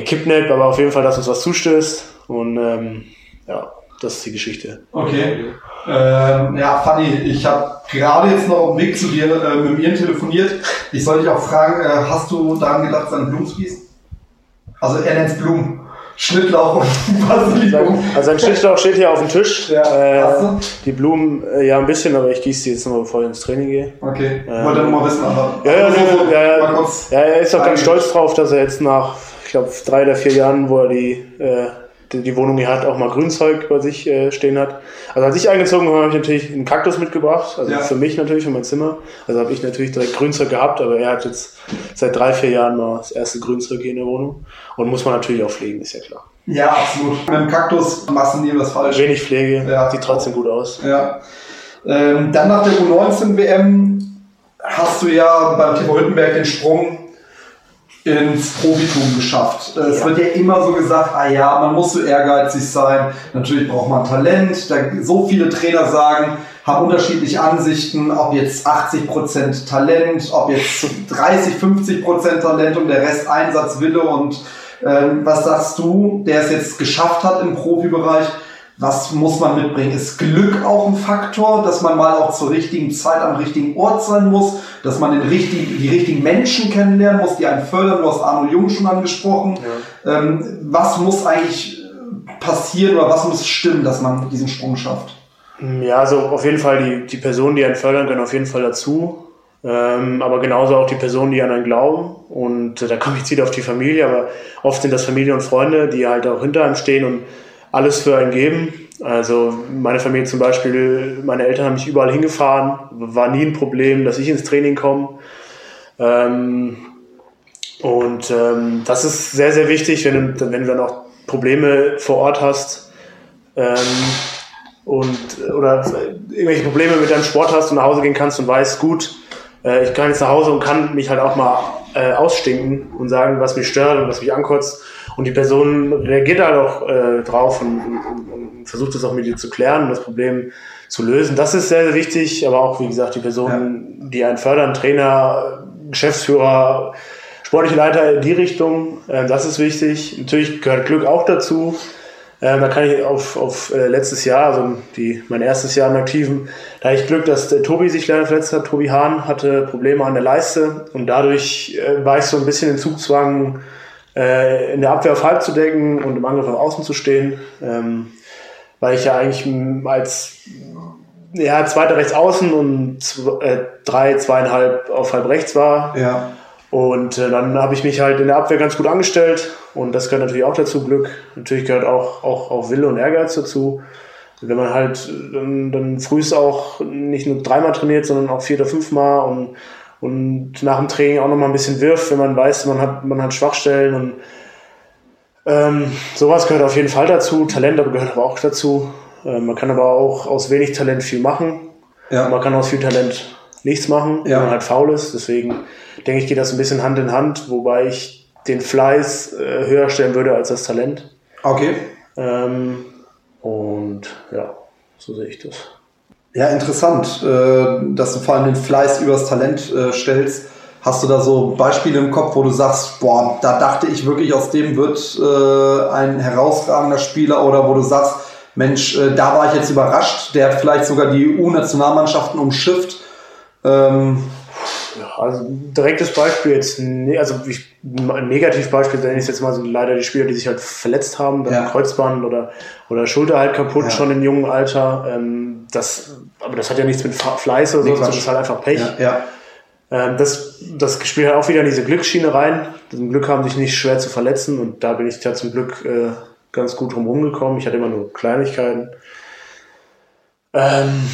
gekidnappt, aber auf jeden Fall, dass uns was zustößt. Und ähm, ja, das ist die Geschichte. Okay. Ähm, ja, Fanny, ich habe gerade jetzt noch auf dem Weg zu dir äh, mit Ian telefoniert. Ich soll dich auch fragen, äh, hast du daran gedacht, seine Blumen zu gießen? Also er nennt es Blumen. Schnittlauch und Basilikum. Also ein Schnittlauch steht hier auf dem Tisch. Ja, hast Äh, du? die Blumen, äh, ja ein bisschen, aber ich gieße die jetzt noch, bevor ich ins Training gehe. Okay, wollte nur mal wissen, aber. Ja, ja, aber ja, so, ja, er ist auch ganz stolz drauf, dass er jetzt nach, ich glaube, drei oder vier Jahren, wo er die, äh, die, Wohnung hier hat, auch mal Grünzeug bei sich äh, stehen hat. Also als ich eingezogen habe, habe ich natürlich einen Kaktus mitgebracht, also Ja. für mich natürlich, für mein Zimmer. Also habe ich natürlich direkt Grünzeug gehabt, aber er hat jetzt seit drei, vier Jahren mal das erste Grünzeug hier in der Wohnung. Und muss man natürlich auch pflegen, ist ja klar. Ja, absolut. Mit dem Kaktus machst du nie was falsch. Wenig Pflege, Ja. sieht trotzdem gut aus. Ja. Ähm, dann nach der U19-WM hast du ja beim TV Hüttenberg den Sprung ins Profitum geschafft. Äh, Es Ja. wird ja immer so gesagt, ah ja, man muss so ehrgeizig sein, natürlich braucht man Talent. Da, so viele Trainer sagen, haben unterschiedliche Ansichten, ob jetzt 80% Talent, ob jetzt 30, 50% Talent und der Rest Einsatzwille und ähm, was sagst du, der es jetzt geschafft hat im Profibereich? Was muss man mitbringen? Ist Glück auch ein Faktor, dass man mal auch zur richtigen Zeit am richtigen Ort sein muss, dass man den richtigen, die richtigen Menschen kennenlernen muss, die einen fördern? Du hast Arno Jung schon angesprochen. Ähm, was muss eigentlich passieren oder was muss stimmen, dass man diesen Sprung schafft? Ja, also auf jeden Fall die, die Personen, die einen fördern können, auf jeden Fall dazu. Ähm, aber genauso auch die Personen, die an einen glauben. Und äh, da komme ich jetzt wieder auf die Familie, aber oft sind das Familie und Freunde, die halt auch hinter einem stehen und alles für einen geben. Also meine Familie zum Beispiel, meine Eltern haben mich überall hingefahren, war nie ein Problem, dass ich ins Training komme. Ähm, und ähm, das ist sehr, sehr wichtig, wenn du, wenn du dann auch Probleme vor Ort hast ähm, und oder irgendwelche Probleme mit deinem Sport hast und nach Hause gehen kannst und weißt, gut, äh, ich kann jetzt nach Hause und kann mich halt auch mal äh, ausstinken und sagen, was mich stört und was mich ankotzt. Und die Person reagiert halt auch äh, drauf und, und, und versucht es auch mit dir zu klären und das Problem zu lösen. Das ist sehr, sehr wichtig, aber auch, wie gesagt, die Personen, ja. die einen fördern, Trainer, Geschäftsführer, sportliche Leiter in die Richtung, äh, das ist wichtig. Natürlich gehört Glück auch dazu. Ähm, da kann ich auf, auf äh, letztes Jahr, also die, mein erstes Jahr im Aktiven, da hatte ich Glück, dass der Tobi sich leider verletzt hat. Tobi Hahn hatte Probleme an der Leiste und dadurch äh, war ich so ein bisschen in Zugzwang, äh, in der Abwehr auf Halb zu decken und im Angriff auf Außen zu stehen. Ähm, weil ich ja eigentlich als ja, zweiter rechts außen und zwei, äh, drei, zweieinhalb auf halb rechts war. Ja. Und äh, dann habe ich mich halt in der Abwehr ganz gut angestellt und das gehört natürlich auch dazu, Glück. Natürlich gehört auch, auch, auch Wille und Ehrgeiz dazu. wenn man halt dann, dann frühst auch nicht nur dreimal trainiert, sondern auch vier oder fünfmal und, und nach dem Training auch nochmal ein bisschen wirft, wenn man weiß, man hat, man hat Schwachstellen und ähm, sowas gehört auf jeden Fall dazu. Talent aber gehört aber auch dazu. Ähm, man kann aber auch aus wenig Talent viel machen. Ja. Man kann aus viel Talent nichts machen, ja. wenn man halt faul ist. Deswegen denke ich, geht das ein bisschen Hand in Hand, wobei ich den Fleiß äh, höher stellen würde als das Talent. Okay. Ähm, und ja, so sehe ich das. Ja, interessant, äh, dass du vor allem den Fleiß übers Talent äh, stellst. Hast du da so Beispiele im Kopf, wo du sagst, boah, da dachte ich wirklich, aus dem wird äh, ein herausragender Spieler oder wo du sagst, Mensch, da war ich jetzt überrascht, der hat vielleicht sogar die EU-Nationalmannschaften umschifft. Ähm, ja, also direktes Beispiel jetzt, also ich, ein Negativbeispiel nenne ich jetzt mal so leider die Spieler, die sich halt verletzt haben, dann ja. Kreuzband oder, oder Schulter halt kaputt, ja. schon im jungen Alter. Ähm, das, aber das hat ja nichts mit Fleiß oder so, nee, das ist halt einfach Pech. Ja, ja. Ähm, das, das spielt halt auch wieder in diese Glücksschiene rein. Zum Glück haben sich nicht schwer zu verletzen und da bin ich ja zum Glück äh, ganz gut drum rumgekommen. Ich hatte immer nur Kleinigkeiten. Ähm,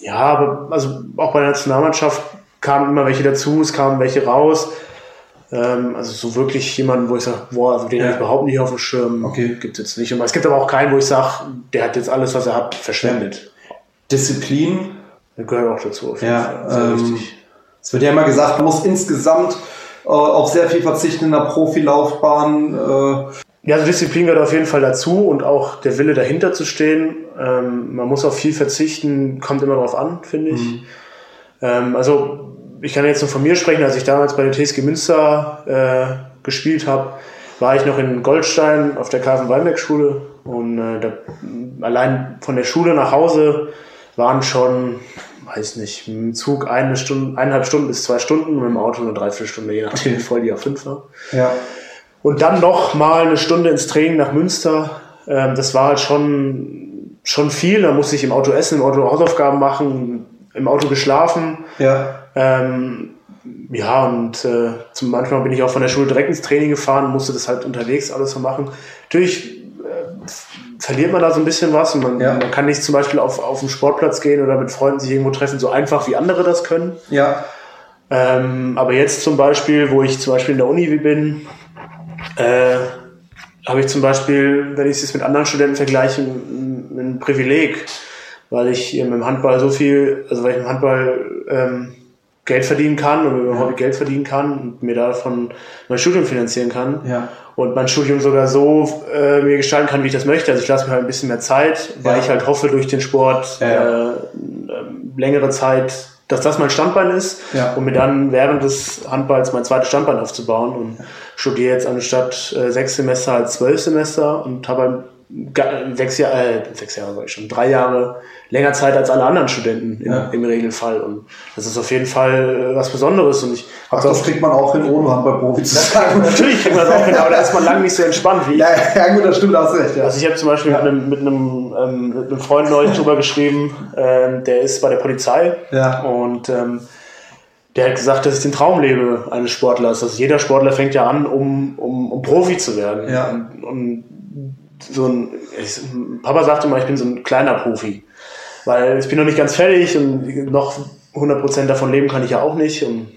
ja, aber also auch bei der Nationalmannschaft kamen immer welche dazu, es kamen welche raus. Ähm, also so wirklich jemanden, wo ich sage, boah, also den ja. habe ich überhaupt nicht auf dem Schirm, okay. gibt es jetzt nicht. Und es gibt aber auch keinen, wo ich sage, der hat jetzt alles, was er hat, verschwendet. Disziplin. Das gehört auch dazu, auf jeden ja, Fall. Sehr ähm, es wird ja immer gesagt, man muss insgesamt äh, auf sehr viel verzichten in der Profilaufbahn. Äh. Ja, also Disziplin gehört auf jeden Fall dazu und auch der Wille dahinter zu stehen. Ähm, man muss auf viel verzichten, kommt immer darauf an, finde ich. Mhm. Ähm, also ich kann jetzt nur von mir sprechen, als ich damals bei der TSG Münster äh, gespielt habe, war ich noch in Goldstein auf der Karven Weinberg Schule und äh, da, allein von der Schule nach Hause waren schon weiß nicht, mit dem Zug eine Stunde, eineinhalb Stunden bis zwei Stunden, mit dem Auto eine Dreiviertelstunde, je nachdem, wie voll die A5 war. Ja. Und dann noch mal eine Stunde ins Training nach Münster. Ähm, das war halt schon, schon viel. Da musste ich im Auto essen, im Auto Hausaufgaben machen, im Auto geschlafen. Ja. Ähm, ja, und äh, zum manchmal bin ich auch von der Schule direkt ins Training gefahren, musste das halt unterwegs alles so machen. Natürlich verliert man da so ein bisschen was und man, ja. man kann nicht zum Beispiel auf, auf den Sportplatz gehen oder mit Freunden sich irgendwo treffen, so einfach wie andere das können. Ja. Ähm, aber jetzt zum Beispiel, wo ich zum Beispiel in der Uni bin, äh, habe ich zum Beispiel, wenn ich es mit anderen Studenten vergleiche, ein, ein Privileg, weil ich im Handball so viel, also weil ich im Handball ähm, Geld verdienen kann und über ja. Hobby Geld verdienen kann und mir davon mein Studium finanzieren kann. Ja. Und mein Studium sogar so äh, mir gestalten kann, wie ich das möchte. Also ich lasse mir halt ein bisschen mehr Zeit, weil ja. ich halt hoffe, durch den Sport äh, äh, längere Zeit, dass das mein Standbein ist und mir dann während des Handballs mein zweites Standbein aufzubauen. Und studiere jetzt anstatt äh, sechs Semester als zwölf Semester und habe halt sechs Jahre, äh, sechs Jahre war ich schon, drei Jahre länger Zeit als alle anderen Studenten im, ja. im Regelfall. Und das ist auf jeden Fall äh, was Besonderes. Und ich Ach, das kriegt man auch hin, ohne Handballprofi zu sein. Natürlich kriegt man das auch hin, aber da ist man lange nicht so entspannt wie ich. Ja, ja gut, das stimmt, hast recht. Ja. Also ich habe zum Beispiel ja. mit, einem, mit, einem, ähm, mit einem Freund neulich drüber geschrieben, ähm, der ist bei der Polizei ja. und ähm, der hat gesagt, dass ich den Traum lebe eines Sportlers. Also jeder Sportler fängt ja an, um, um, um Profi zu werden. Ja. Und, und so ein, ich, Papa sagte mal, ich bin so ein kleiner Profi. Weil ich bin noch nicht ganz fertig und noch 100% davon leben kann ich ja auch nicht. Und,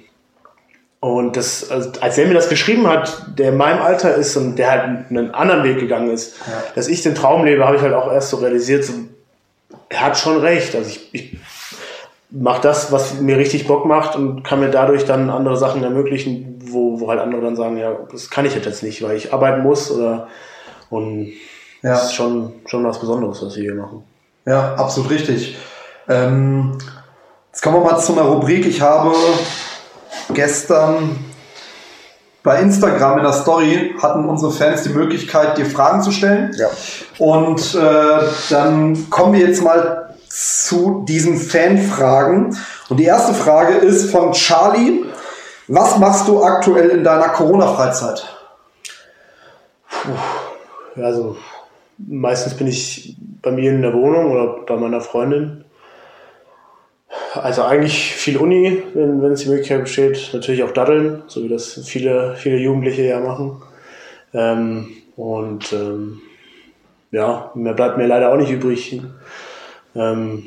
Und das, also als er mir das geschrieben hat, der in meinem Alter ist und der halt einen anderen Weg gegangen ist, ja. dass ich den Traum lebe, habe ich halt auch erst so realisiert, so, er hat schon recht. Also ich, ich mache das, was mir richtig Bock macht und kann mir dadurch dann andere Sachen ermöglichen, wo, wo halt andere dann sagen, ja, das kann ich jetzt nicht, weil ich arbeiten muss oder und ja. das ist schon, schon was Besonderes, was wir hier machen. Ja, absolut richtig. Ähm, jetzt kommen wir mal zu einer Rubrik. Ich habe gestern bei Instagram in der Story hatten unsere Fans die Möglichkeit, dir Fragen zu stellen. Ja. Und äh, dann kommen wir jetzt mal zu diesen Fanfragen. Und die erste Frage ist von Charlie. Was machst du aktuell in deiner Corona-Freizeit? Also meistens bin ich bei mir in der Wohnung oder bei meiner Freundin. Also eigentlich viel Uni, wenn, es die Möglichkeit besteht. Natürlich auch Daddeln, so wie das viele, viele Jugendliche ja machen. Ähm, und ähm, ja, mehr bleibt mir leider auch nicht übrig. Ähm,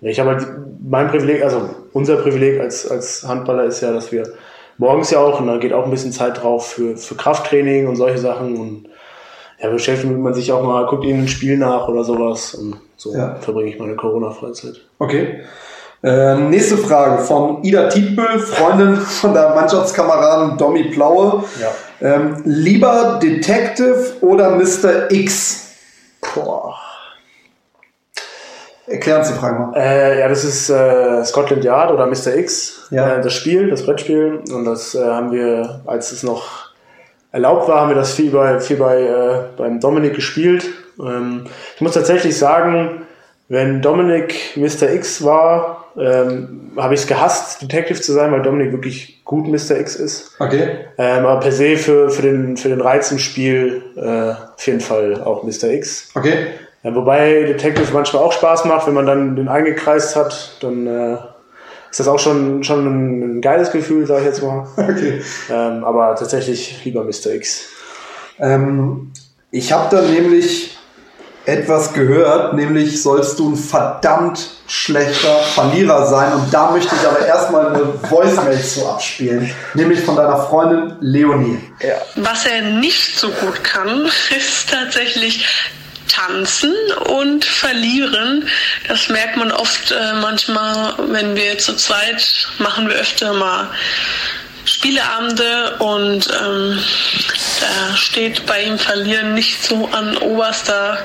ich habe halt mein Privileg, also unser Privileg als, als Handballer ist ja, dass wir morgens ja auch, und da geht auch ein bisschen Zeit drauf für, für Krafttraining und solche Sachen und ja, beschäftigt man sich auch mal, guckt ihnen ein Spiel nach oder sowas und so ja. verbringe ich meine Corona-Freizeit. Okay. Äh, nächste Frage von Ida Tietbüll, Freundin von der Mannschaftskameraden Domi Plaue. Ja. Ähm, lieber Detective oder Mr. X? Boah. Erklären Sie die Frage mal. Äh, ja, das ist äh, Scotland Yard oder Mr. X, ja. äh, das Spiel, das Brettspiel. Und das äh, haben wir, als es noch erlaubt war, haben wir das viel bei, viel bei äh, beim Dominik gespielt. Ähm, ich muss tatsächlich sagen, wenn Dominik Mr. X war, ähm, habe ich es gehasst, Detective zu sein, weil Dominik wirklich gut Mr. X ist. Okay. Ähm, aber per se für, für, den, für den Reiz im Spiel äh, auf jeden Fall auch Mr. X. Okay. Ja, wobei Detective manchmal auch Spaß macht, wenn man dann den eingekreist hat, dann äh, ist das auch schon, schon ein, geiles Gefühl, sage ich jetzt mal. Okay. Ähm, aber tatsächlich lieber Mr. X. Ähm, ich habe da nämlich etwas gehört, nämlich sollst du ein verdammt schlechter Verlierer sein. Und da möchte ich aber erstmal eine Voicemail zu abspielen, nämlich von deiner Freundin Leonie. Ja. Was er nicht so gut kann, ist tatsächlich tanzen und verlieren. Das merkt man oft äh, manchmal, wenn wir zu zweit machen wir öfter mal Spieleabende und ähm, da steht bei ihm Verlieren nicht so an oberster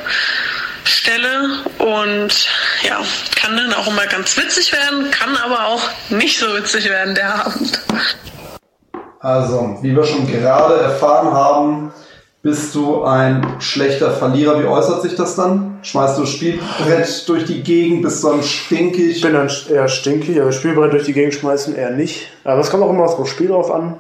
Stelle und ja, kann dann auch immer ganz witzig werden, kann aber auch nicht so witzig werden, der Abend. Also, wie wir schon gerade erfahren haben, bist du ein schlechter Verlierer? Wie äußert sich das dann? Schmeißt du Spielbrett durch die Gegend, bist du dann stinkig? Ich bin dann eher stinkig, aber Spielbrett durch die Gegend schmeißen eher nicht. Aber es kommt auch immer auf das Spiel drauf an.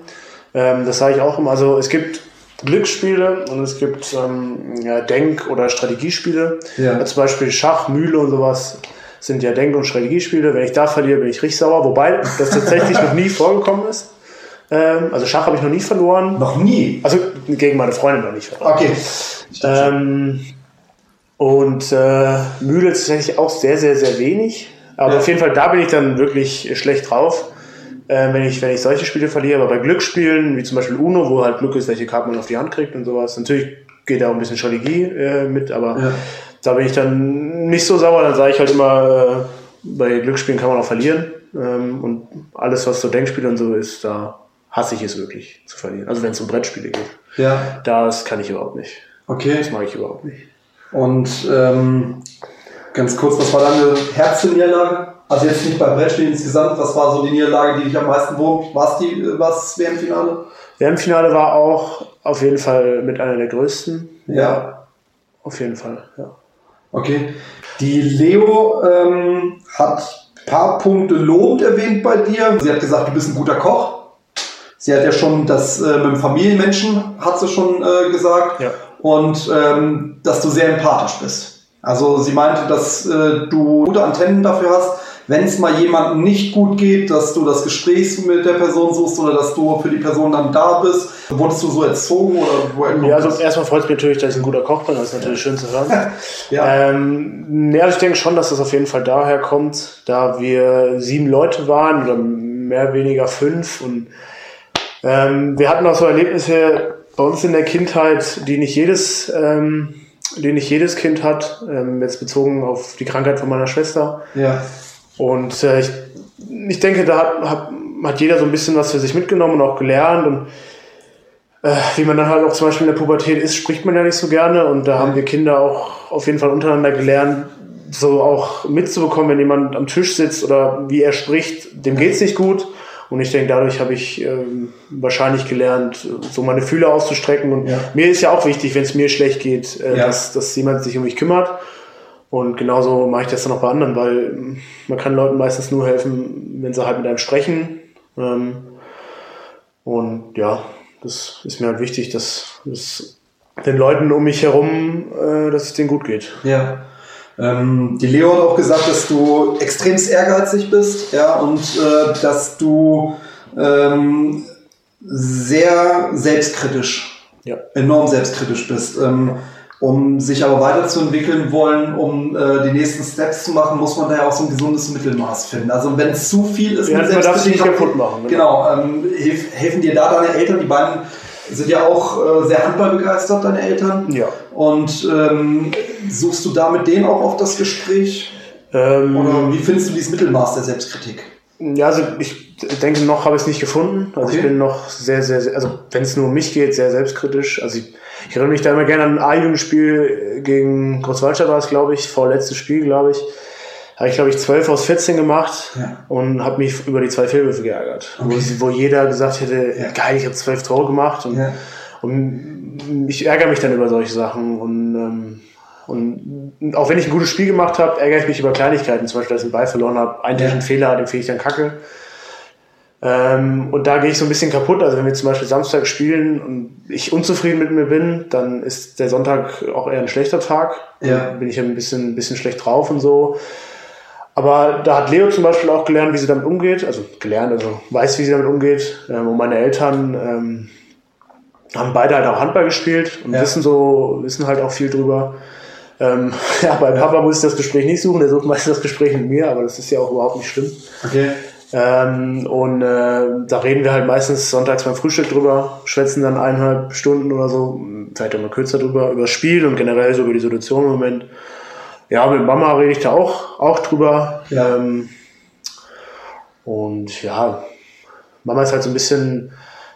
Ähm, das sage ich auch immer. Also es gibt Glücksspiele und es gibt ähm, ja, Denk- oder Strategiespiele. Ja. Zum Beispiel Schach, Mühle und sowas sind ja Denk- und Strategiespiele. Wenn ich da verliere, bin ich richtig sauer. Wobei das tatsächlich noch nie vorgekommen ist. Ähm, also Schach habe ich noch nie verloren. Noch nie? Also gegen meine Freundin noch nicht verloren. Okay. Ähm, und äh, ist tatsächlich auch sehr, sehr, sehr wenig. Aber ja. auf jeden Fall, da bin ich dann wirklich schlecht drauf, äh, wenn, ich, wenn ich solche Spiele verliere. Aber bei Glücksspielen, wie zum Beispiel Uno, wo halt Glück ist, welche Karten man auf die Hand kriegt und sowas, natürlich geht da auch ein bisschen Strategie äh, mit, aber ja. da bin ich dann nicht so sauer. Dann sage ich halt immer, äh, bei Glücksspielen kann man auch verlieren. Ähm, und alles, was so Denkspiele und so ist, da hasse ich es wirklich zu verlieren. Also wenn es um Brettspiele geht. Ja. Das kann ich überhaupt nicht. Okay. Das mag ich überhaupt nicht. Und ähm, ganz kurz, was war deine härteste Niederlage? Also jetzt nicht bei Brettspielen insgesamt, was war so die Niederlage, die dich am meisten wurmt? War es die, was WM-Finale? WM-Finale war auch auf jeden Fall mit einer der größten. Ja. ja auf jeden Fall, ja. Okay. Die Leo ähm, hat ein paar Punkte lobend erwähnt bei dir. Sie hat gesagt, du bist ein guter Koch. Sie hat ja schon das äh, mit dem Familienmenschen, hat sie schon äh, gesagt. Ja. Und ähm, dass du sehr empathisch bist. Also sie meinte, dass äh, du gute Antennen dafür hast, wenn es mal jemandem nicht gut geht, dass du das Gespräch mit der Person suchst oder dass du für die Person dann da bist. Wurdest du so erzogen oder woher Ja, also erstmal freut es mich natürlich, dass ich ein guter Koch bin. Das ist natürlich schön zu hören. ja. Ähm, ja, ich denke schon, dass das auf jeden Fall daher kommt, da wir sieben Leute waren oder mehr oder weniger fünf und Ähm, wir hatten auch so Erlebnisse bei uns in der Kindheit, die nicht jedes, ähm, die nicht jedes Kind hat, ähm, jetzt bezogen auf die Krankheit von meiner Schwester. Ja. Und äh, ich, ich denke, da hat, hat, hat jeder so ein bisschen was für sich mitgenommen und auch gelernt. Und äh, wie man dann halt auch zum Beispiel in der Pubertät ist, spricht man ja nicht so gerne. Und da haben wir Kinder auch auf jeden Fall untereinander gelernt, so auch mitzubekommen, wenn jemand am Tisch sitzt oder wie er spricht, dem geht's nicht gut. Und ich denke, dadurch habe ich ähm, wahrscheinlich gelernt, so meine Fühler auszustrecken. Und Ja. mir ist ja auch wichtig, wenn es mir schlecht geht, äh, Ja. dass, dass jemand sich um mich kümmert. Und genauso mache ich das dann auch bei anderen, weil ähm, man kann Leuten meistens nur helfen, wenn sie halt mit einem sprechen. Ähm, und ja, das ist mir halt wichtig, dass, dass den Leuten um mich herum, äh, dass es denen gut geht. Ja. Ähm, die Leo hat auch gesagt, dass du extremst ehrgeizig bist, ja, und äh, dass du ähm, sehr selbstkritisch, Ja. enorm selbstkritisch bist. Ähm, um sich aber weiterzuentwickeln wollen, um äh, die nächsten Steps zu machen, muss man da ja auch so ein gesundes Mittelmaß finden. Also wenn es zu viel ist, Ja, mit man darf es nicht kaputt machen, Genau, ähm, hilf, helfen dir da deine Eltern? Die beiden sind ja auch äh, sehr handballbegeistert, deine Eltern. Ja. Und ähm, suchst du da mit denen auch auf das Gespräch? Ähm, Oder wie findest du dieses Mittelmaß der Selbstkritik? Ja, also ich denke, noch habe ich es nicht gefunden. Also Okay. ich bin noch sehr, sehr, sehr also wenn es nur um mich geht, sehr selbstkritisch. Also ich, ich erinnere mich da immer gerne an ein A-Jugendspiel gegen Großwaldstadt war es, glaube ich, vorletztes Spiel, glaube ich. Habe ich, glaube ich, 12 aus 14 gemacht Ja. und habe mich über die zwei Fehlwürfe geärgert. Okay. Wo, wo jeder gesagt hätte, Ja. geil, ich habe 12 Tore gemacht. Und, Ja. und ich ärgere mich dann über solche Sachen. Und, ähm, und auch wenn ich ein gutes Spiel gemacht habe, ärgere ich mich über Kleinigkeiten. Zum Beispiel, dass ich einen Ball verloren habe, einen technischen Fehler, den finde ich dann kacke. Ähm, und da gehe ich so ein bisschen kaputt. Also wenn wir zum Beispiel Samstag spielen und ich unzufrieden mit mir bin, dann ist der Sonntag auch eher ein schlechter Tag. Ja. Bin ich ja ein bisschen, ein bisschen schlecht drauf und so. Aber da hat Leo zum Beispiel auch gelernt, wie sie damit umgeht. Also gelernt, also weiß, wie sie damit umgeht. Ähm, und meine Eltern ähm, haben beide halt auch Handball gespielt und Ja. wissen so, wissen halt auch viel drüber. Ähm, ja, bei Papa muss ich das Gespräch nicht suchen, der sucht meistens das Gespräch mit mir, aber das ist ja auch überhaupt nicht schlimm. Okay. Ähm, und äh, da reden wir halt meistens sonntags beim Frühstück drüber, schwätzen dann eineinhalb Stunden oder so, vielleicht auch mal kürzer drüber, über das Spiel und generell so über die Situation im Moment. Ja, mit Mama rede ich da auch, auch drüber. Ja. Ähm, und ja, Mama ist halt so ein bisschen,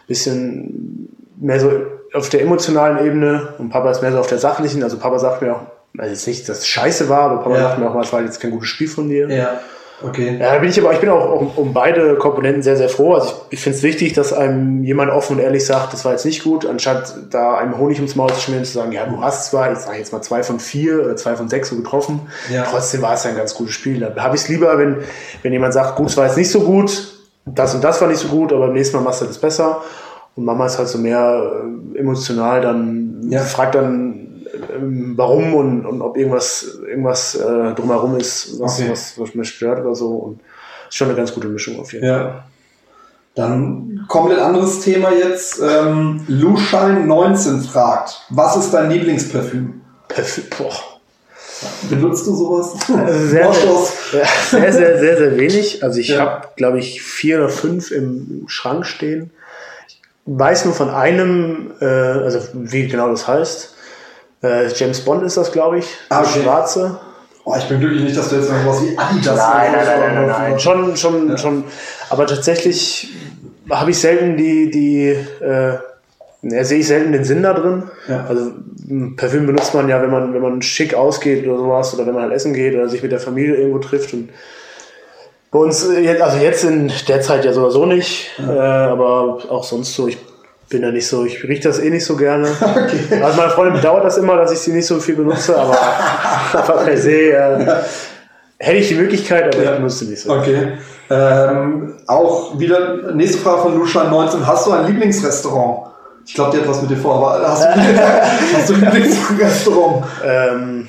bisschen mehr so auf der emotionalen Ebene und Papa ist mehr so auf der sachlichen. Also Papa sagt mir auch, also jetzt nicht, dass es scheiße war, aber Papa Ja. sagt mir auch mal, es war jetzt kein gutes Spiel von dir. Ja. Okay. Ja, bin ich aber, ich bin auch um, um beide Komponenten sehr, sehr froh. Also ich, ich finde es wichtig, dass einem jemand offen und ehrlich sagt, das war jetzt nicht gut, anstatt da einem Honig ums Maul zu schmieren und zu sagen, ja, du hast zwar, ich sage jetzt mal zwei von vier oder zwei von sechs so getroffen, Ja. trotzdem war es ja ein ganz gutes Spiel. Da habe ich es lieber, wenn, wenn jemand sagt, gut, es war jetzt nicht so gut, das und das war nicht so gut, aber beim nächsten Mal machst du das besser. Und Mama ist halt so mehr äh, emotional, dann Ja. fragt dann, warum und, und ob irgendwas, irgendwas äh, drumherum ist, was, Okay. was, was mich stört oder so. Und ist schon eine ganz gute Mischung auf jeden Ja. Fall. Dann komplett anderes Thema jetzt. Ähm, Luschein19 fragt, was ist dein Lieblingsparfüm? Perfekt. Boah. Benutzt du sowas? Also sehr, sehr, sehr, sehr, sehr, sehr wenig. Also ich Ja. habe, glaube ich, vier oder fünf im Schrank stehen. Ich weiß nur von einem, äh, also wie genau das heißt. Äh, James Bond ist das, glaube ich. Ah, okay. Schwarze. Oh, ich bin glücklich nicht, dass du jetzt irgendwas wie Adidas Nein, nein, nein, nein, nein. Schon, schon, Ja. schon. Aber tatsächlich habe ich selten die, die, äh, ja, sehe ich selten den Sinn da drin. Ja. Also m, Parfüm benutzt man ja, wenn man, wenn man schick ausgeht oder sowas oder wenn man halt essen geht oder sich mit der Familie irgendwo trifft. Und bei uns, äh, also jetzt in der Zeit ja sowieso nicht, äh, aber auch sonst so. Ich bin ja nicht so, ich rieche das eh nicht so gerne. Also meine Freundin bedauert das immer, dass ich sie nicht so viel benutze, aber, per se äh, hätte ich die Möglichkeit, aber Ja. ich benutze sie nicht so. Okay. Ähm, auch wieder nächste Frage von Luschein19. Hast du ein Lieblingsrestaurant? Ich glaube, die hat was mit dir vor, aber hast du, hast du ein Lieblingsrestaurant? Ähm,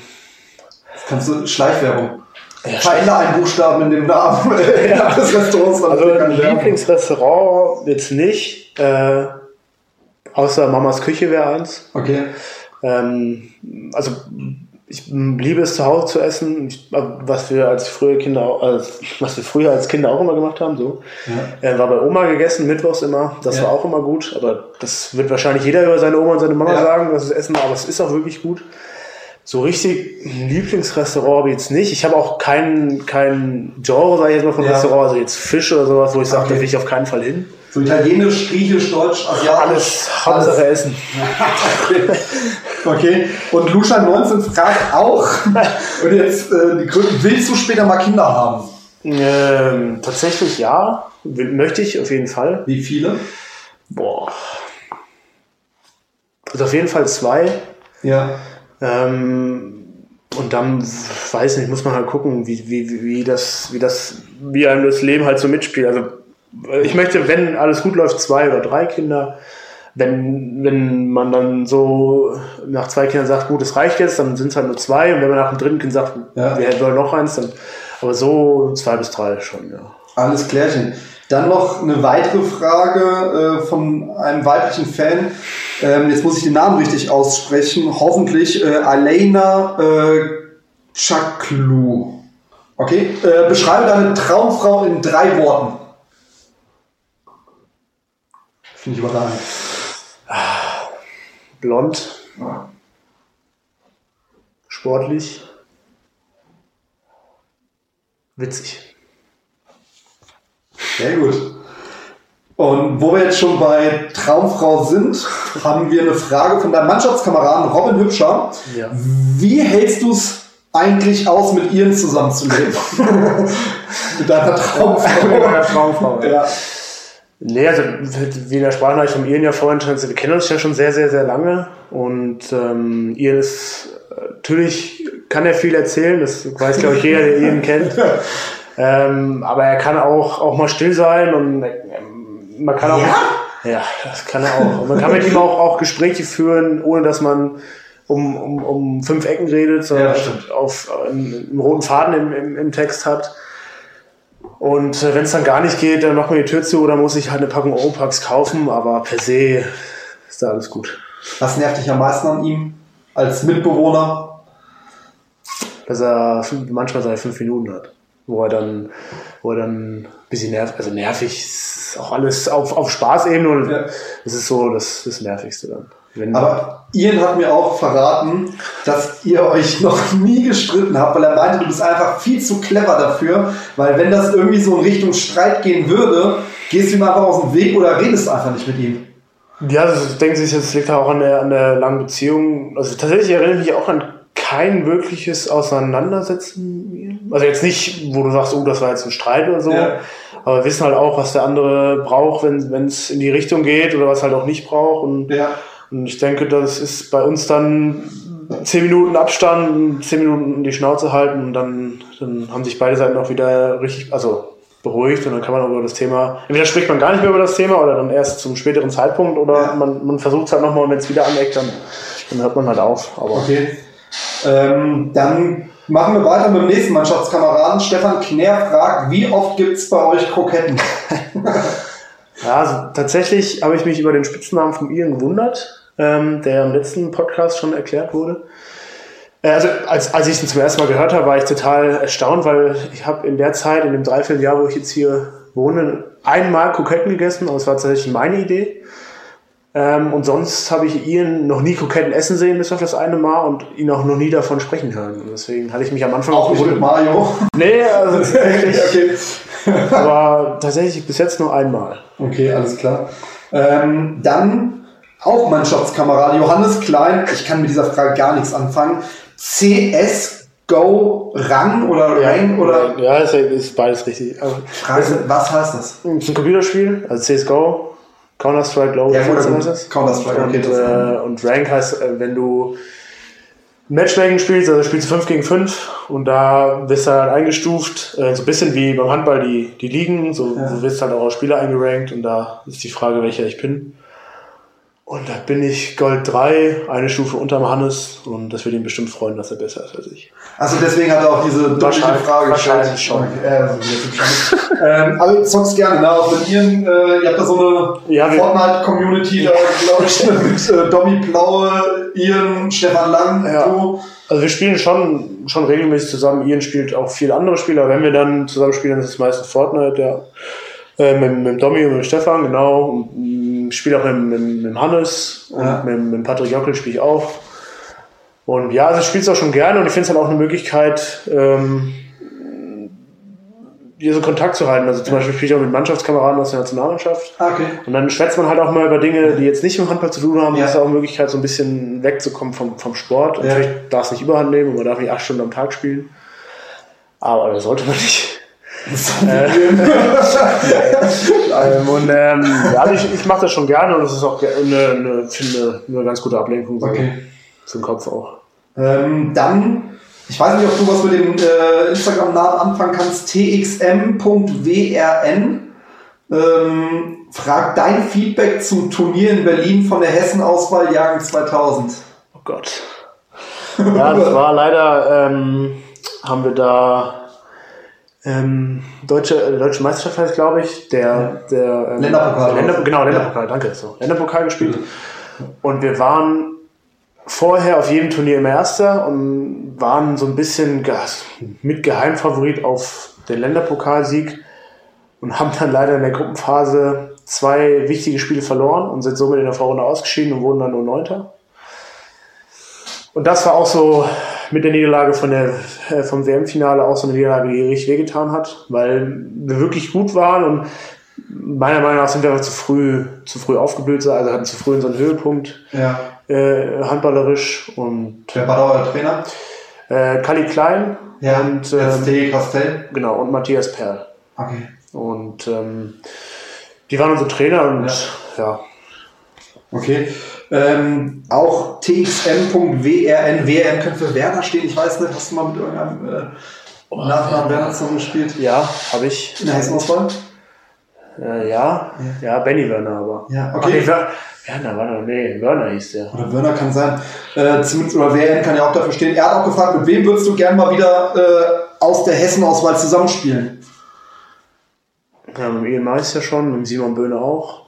Kannst du Schleichwerbung? Ja, Veränder einen Buchstaben in dem Namen des Restaurants. also ein Lieblingsrestaurant jetzt nicht, äh, außer Mamas Küche wäre eins. Okay. Ähm, also ich liebe es zu Hause zu essen, was wir als frühe Kinder, als, was wir früher als Kinder auch immer gemacht haben. So, äh, war bei Oma gegessen, mittwochs immer. Das Ja. war auch immer gut. Aber das wird wahrscheinlich jeder über seine Oma und seine Mama Ja. sagen, dass es Essen war. Aber es ist auch wirklich gut. So richtig Lieblingsrestaurant habe ich jetzt nicht. Ich habe auch kein, kein Genre, sage ich jetzt mal, von Ja. Restaurant, also jetzt Fisch oder sowas, wo ich sage, Okay. da will ich auf keinen Fall hin. So italienisch, griechisch, deutsch, asiatisch. Alles, Hauptsache Essen. Okay. Und Lucia 19 fragt auch, und jetzt äh, die Gründe, willst du später mal Kinder haben? Ähm, tatsächlich ja, möchte ich auf jeden Fall. Wie viele? Boah. Also auf jeden Fall zwei. Ja. Ähm, und dann, weiß nicht, muss man halt gucken, wie, wie, wie- wie das, wie das, wie einem das Leben halt so mitspielt. Also ich möchte, wenn alles gut läuft, zwei oder drei Kinder. Wenn, wenn man dann so nach zwei Kindern sagt, gut, es reicht jetzt, dann sind es halt nur zwei. Und wenn man nach dem dritten Kind sagt, Ja. wir wollen noch eins, dann, aber so zwei bis drei schon, ja. Alles klärchen. Dann noch eine weitere Frage äh, von einem weiblichen Fan. Ähm, jetzt muss ich den Namen richtig aussprechen. Hoffentlich äh, Alena äh, Chaklu. Okay. Äh, beschreibe deine Traumfrau in drei Worten. Finde ich überragend. Blond, sportlich, witzig. Sehr gut. Und wo wir jetzt schon bei Traumfrau sind, haben wir eine Frage von deinem Mannschaftskameraden Robin Hübscher. Ja. Wie hältst du es eigentlich aus, mit ihren zusammenzuleben? mit deiner Traumfrau. Traumfrau, ja. Nee, also wie in der Sprachnachricht von Ian ja vorhin schon, wir kennen uns ja schon sehr, sehr, sehr lange und ähm, Ian ist, äh, natürlich kann er viel erzählen, das weiß glaube ich jeder, der Ian kennt, ähm, aber er kann auch, auch mal still sein und ähm, man kann auch, ja? das kann er auch. Und man kann mit ihm auch, auch Gespräche führen, ohne dass man um, um, um fünf Ecken redet, sondern Ja, auf einen, einen roten Faden im, im, im Text hat. Und äh, wenn es dann gar nicht geht, dann macht man die Tür zu oder muss ich halt eine Packung Opax kaufen, aber per se ist da alles gut. Was nervt dich am meisten an ihm als Mitbewohner? Dass er manchmal seine fünf Minuten hat, wo er dann, wo er dann ein bisschen nervt, also nervig ist auch alles auf, auf Spaßebene und Ja. das ist so das, das Nervigste dann. Wenn, Aber Ian hat mir auch verraten, dass ihr euch noch nie gestritten habt, weil er meinte, du bist einfach viel zu clever dafür, weil wenn das irgendwie so in Richtung Streit gehen würde, gehst du ihm einfach aus dem Weg oder redest einfach nicht mit ihm. Ja, also ich denke, das liegt auch an der, an der langen Beziehung. Also tatsächlich erinnere ich mich auch an kein wirkliches Auseinandersetzen. Also jetzt nicht, wo du sagst, oh, das war jetzt ein Streit oder so. Ja. Aber wir wissen halt auch, was der andere braucht, wenn es in die Richtung geht oder was halt auch nicht braucht. Und, Ja. Und ich denke, das ist bei uns dann zehn Minuten Abstand, zehn Minuten die Schnauze halten und dann, dann haben sich beide Seiten auch wieder richtig, also beruhigt und dann kann man auch über das Thema, entweder spricht man gar nicht mehr über das Thema oder dann erst zum späteren Zeitpunkt oder Ja. man, man versucht es halt nochmal und wenn es wieder aneckt, dann, dann hört man halt auf. Aber Okay. Ähm, dann machen wir weiter mit dem nächsten Mannschaftskameraden. Stefan Knär fragt, wie oft gibt es bei euch Kroketten? Ja, also tatsächlich habe ich mich über den Spitznamen von Ian gewundert, ähm, der im letzten Podcast schon erklärt wurde. Äh, Also als, als ich ihn zum ersten Mal gehört habe, war ich total erstaunt, weil ich habe in der Zeit, in dem Dreivierteljahr, wo ich jetzt hier wohne, einmal Kroketten gegessen, aber es war tatsächlich meine Idee. Ähm, und sonst habe ich Ian noch nie Kroketten essen sehen, bis auf das eine Mal und ihn auch noch nie davon sprechen hören. Und deswegen hatte ich mich am Anfang Auch nicht mit Mario. Nee, also tatsächlich, okay. aber tatsächlich bis jetzt nur einmal. Okay, alles klar. Ähm, dann auch Mannschaftskamerad Johannes Klein. Ich kann mit dieser Frage gar nichts anfangen. CS Go Rang oder Rang oder Ja, ist, ist beides richtig. Frage, was heißt das? das ist ein Computerspiel, also CSGO, Counter-Strike, glaube Ja, ich, das. Counter-Strike, okay, Und, äh, und Rank heißt, äh, wenn du Matchmaking spielst, also spielst du 5 gegen 5 und da wirst du halt eingestuft, äh, so ein bisschen wie beim Handball die, die Ligen, so Ja. du wirst halt auch als Spieler eingerankt und da ist die Frage, welcher ich bin. Und da bin ich Gold 3, eine Stufe unterm Hannes und das wird ihn bestimmt freuen, dass er besser ist als ich. Also deswegen hat er auch diese doppelte Wahrscheinlich- Frage gestellt. schon. Okay, äh, also ähm, aber ihr zockst gerne, ne? Auch mit Ihren, äh, ihr habt da so eine Ja, Fortnite-Community, da glaube ich, mit äh, Domi Blaue, Ian, Stefan Lang, Ja. du. Also wir spielen schon, schon regelmäßig zusammen. Ian spielt auch viele andere Spieler. Wenn wir dann zusammen spielen, dann ist es meistens Fortnite, ja. Äh, mit, mit Domi und mit Stefan, genau. Und, spiele auch mit, mit, mit Hannes und Ja. mit, mit Patrick Jockel spiele ich auch. Und ja, also ich spiele es auch schon gerne und ich finde es halt auch eine Möglichkeit, ähm, hier so Kontakt zu halten. Also zum Beispiel spiele ich auch mit Mannschaftskameraden aus der Nationalmannschaft. Ah, okay. Und dann schwätzt man halt auch mal über Dinge, die jetzt nicht mit dem Handball zu tun haben. Ja. Das ist auch eine Möglichkeit, so ein bisschen wegzukommen vom, vom Sport. Und Ja. Natürlich darf es nicht überhand nehmen und man darf nicht acht Stunden am Tag spielen. Aber das sollte man nicht. Ähm, und ähm, ja, also ich, ich mache das schon gerne und das ist auch eine, eine, finde, eine ganz gute Ablenkung so Okay. für den Kopf auch. Ähm, dann, ich weiß nicht, ob du was mit dem äh, Instagram-Namen anfangen kannst, txm.wrn. Ähm, fragt dein Feedback zum Turnier in Berlin von der Hessen-Auswahl Jahrgang 2000. Oh Gott. Ja, das war leider, ähm, haben wir da ähm, deutsche, äh, deutsche Meisterschaft heißt, glaube ich, der, der ähm, Länderpokal. der Länder, genau, Länderpokal, danke. So, Länderpokal gespielt. Und wir waren vorher auf jedem Turnier immer Erster und waren so ein bisschen mit Geheimfavorit auf den Länderpokalsieg und haben dann leider in der Gruppenphase zwei wichtige Spiele verloren und sind somit in der Vorrunde ausgeschieden und wurden dann nur Neunter. Und das war auch so mit der Niederlage von der, äh, vom WM-Finale auch so eine Niederlage, die richtig wehgetan hat, weil wir wirklich gut waren und meiner Meinung nach sind wir einfach zu früh, zu früh aufgeblüht, also hatten zu früh unseren Höhepunkt Ja. äh, handballerisch und Wer war da euer Trainer? äh, Kali Klein Ja. und ähm, ST Castell. genau und Matthias Perl Okay. und ähm, die waren unsere Trainer und ja, Okay. Ähm, auch txm.wrn. WRN könnte für Werner stehen. Ich weiß nicht, hast du mal mit irgendeinem äh, Nachnamen Werner zusammengespielt? ja, habe ich In der Hessen-Auswahl? äh, ja, ja, Benny Werner aber Ja, Ach, okay. Wer- Werner war noch, nee, Werner hieß der. Oder Werner kann sein. Äh, zumindest, oder WRN kann ja auch dafür stehen. Er hat auch gefragt, mit wem würdest du gern mal wieder äh, aus der Hessen-Auswahl zusammenspielen? Ja, mit dem Ian Mais ja schon, mit dem Simon Böhne auch.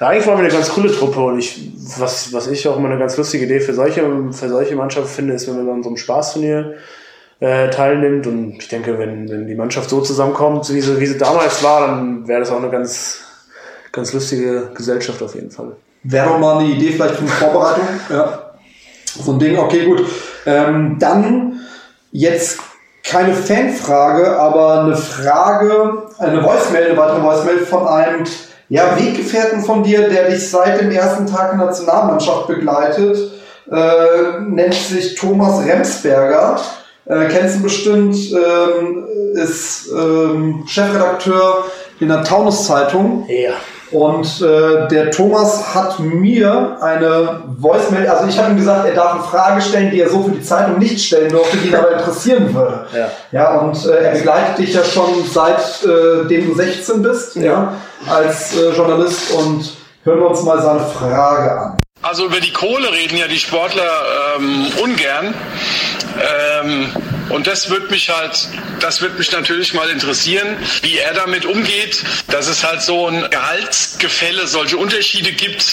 Eigentlich waren wir eine ganz coole Truppe und ich, was, was ich auch immer eine ganz lustige Idee für solche, für solche Mannschaften finde, ist, wenn man an so einem Spaßturnier äh, teilnimmt und ich denke, wenn, wenn die Mannschaft so zusammenkommt, wie sie, wie sie damals war, dann wäre das auch eine ganz, ganz lustige Gesellschaft auf jeden Fall. Wäre doch mal eine Idee vielleicht für eine Vorbereitung. Ja. So ein Ding, okay, gut. Ähm, dann jetzt keine Fanfrage, aber eine Frage, eine Voicemail, eine weitere Voicemail von einem ja, Weggefährten von dir, der dich seit dem ersten Tag in der Nationalmannschaft begleitet. Äh, nennt sich Thomas Remsberger. Äh, kennst du bestimmt, ähm, ist ähm, Chefredakteur in der Taunus-Zeitung. Ja. Und äh, der Thomas hat mir eine Voicemail, also ich habe ihm gesagt, er darf eine Frage stellen, die er so für die Zeitung nicht stellen durfte, die ihn aber interessieren würde. Ja. Ja, und äh, er begleitet dich ja schon seit äh, dem du 16 bist, ja, als äh, Journalist und hören wir uns mal seine Frage an. Also über die Kohle reden ja die Sportler ähm, ungern. Ähm, und das wird mich halt, das wird mich natürlich mal interessieren, wie er damit umgeht, dass es halt so ein Gehaltsgefälle, solche Unterschiede gibt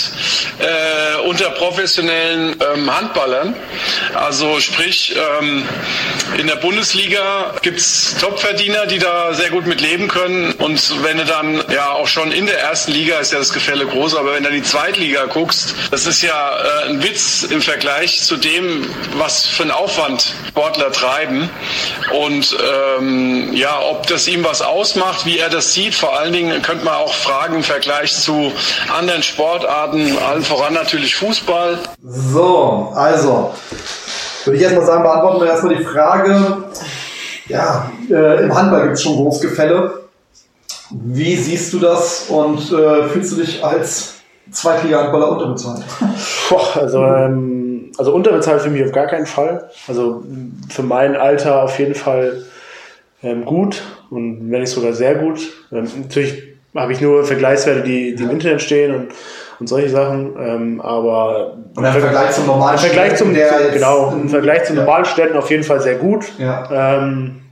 äh, unter professionellen ähm, Handballern. Also sprich, ähm, in der Bundesliga gibt's Topverdiener, die da sehr gut mit leben können. Und wenn du dann ja auch schon in der ersten Liga ist ja das Gefälle groß, aber wenn du in die Zweitliga guckst, das ist ja äh, ein Witz im Vergleich zu dem, was für einen Aufwand Sportler treiben. Und ähm, ja, ob das ihm was ausmacht, wie er das sieht, vor allen Dingen könnte man auch fragen im Vergleich zu anderen Sportarten, allen voran natürlich Fußball. So, also, würde ich erstmal sagen, beantworten wir erstmal die Frage. Ja, äh, im Handball gibt es schon Großgefälle. Wie siehst du das und äh, fühlst du dich als Zweitliga-Handballer unterbezahlt? Boah, also, ähm, also unterbezahlt für mich auf gar keinen Fall. Also für mein Alter auf jeden Fall ähm, gut und wenn nicht sogar sehr gut. Ähm, natürlich habe ich nur Vergleichswerte, die, die im Internet stehen und, und solche Sachen. Ähm, aber Und im Vergleich zum normalen Vergleich zum, der genau, im Vergleich ja. normalen Studenten auf jeden Fall sehr gut. Ja. Ähm,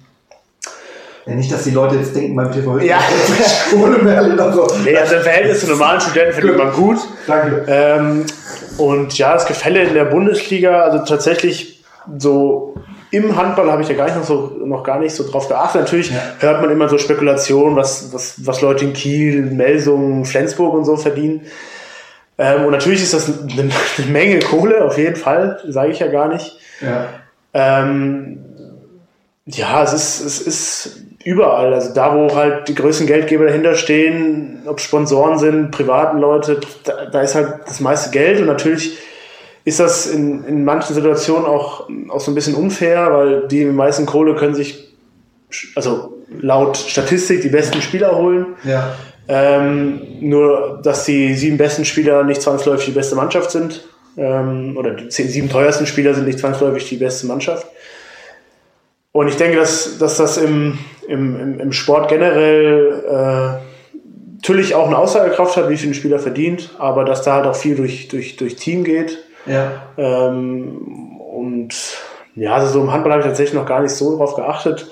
ja. Nicht, dass die Leute jetzt denken, beim TV Ja. Kohle mehr oder so. nee, also im Verhältnis zu normalen Studenten verdient man gut. Danke. Ähm, und ja, das Gefälle in der Bundesliga, also tatsächlich so im Handball habe ich ja gar nicht noch so noch gar nicht so drauf geachtet. Natürlich ja. hört man immer so Spekulationen, was, was, was Leute in Kiel, Melsungen, Flensburg und so verdienen. Ähm, und natürlich ist das eine, eine, Menge Kohle, auf jeden Fall, sage ich ja gar nicht. Ja, ähm, ja es, ist, es ist überall. Also da, wo halt die größten Geldgeber dahinter stehen, ob Sponsoren sind, privaten Leute, da, da ist halt das meiste Geld und natürlich ist das in, in manchen Situationen auch, auch so ein bisschen unfair, weil die meisten Kohle können sich, also laut Statistik, die besten Spieler holen. Ja. Ähm, nur, dass die sieben besten Spieler nicht zwangsläufig die beste Mannschaft sind. Ähm, oder die sieben teuersten Spieler sind nicht zwangsläufig die beste Mannschaft. Und ich denke, dass, dass das im, im, im Sport generell äh, natürlich auch eine Aussagekraft hat, wie viel ein Spieler verdient, aber dass da halt auch viel durch, durch, durch Team geht. Ja. Ähm, und ja, also so im Handball habe ich tatsächlich noch gar nicht so drauf geachtet.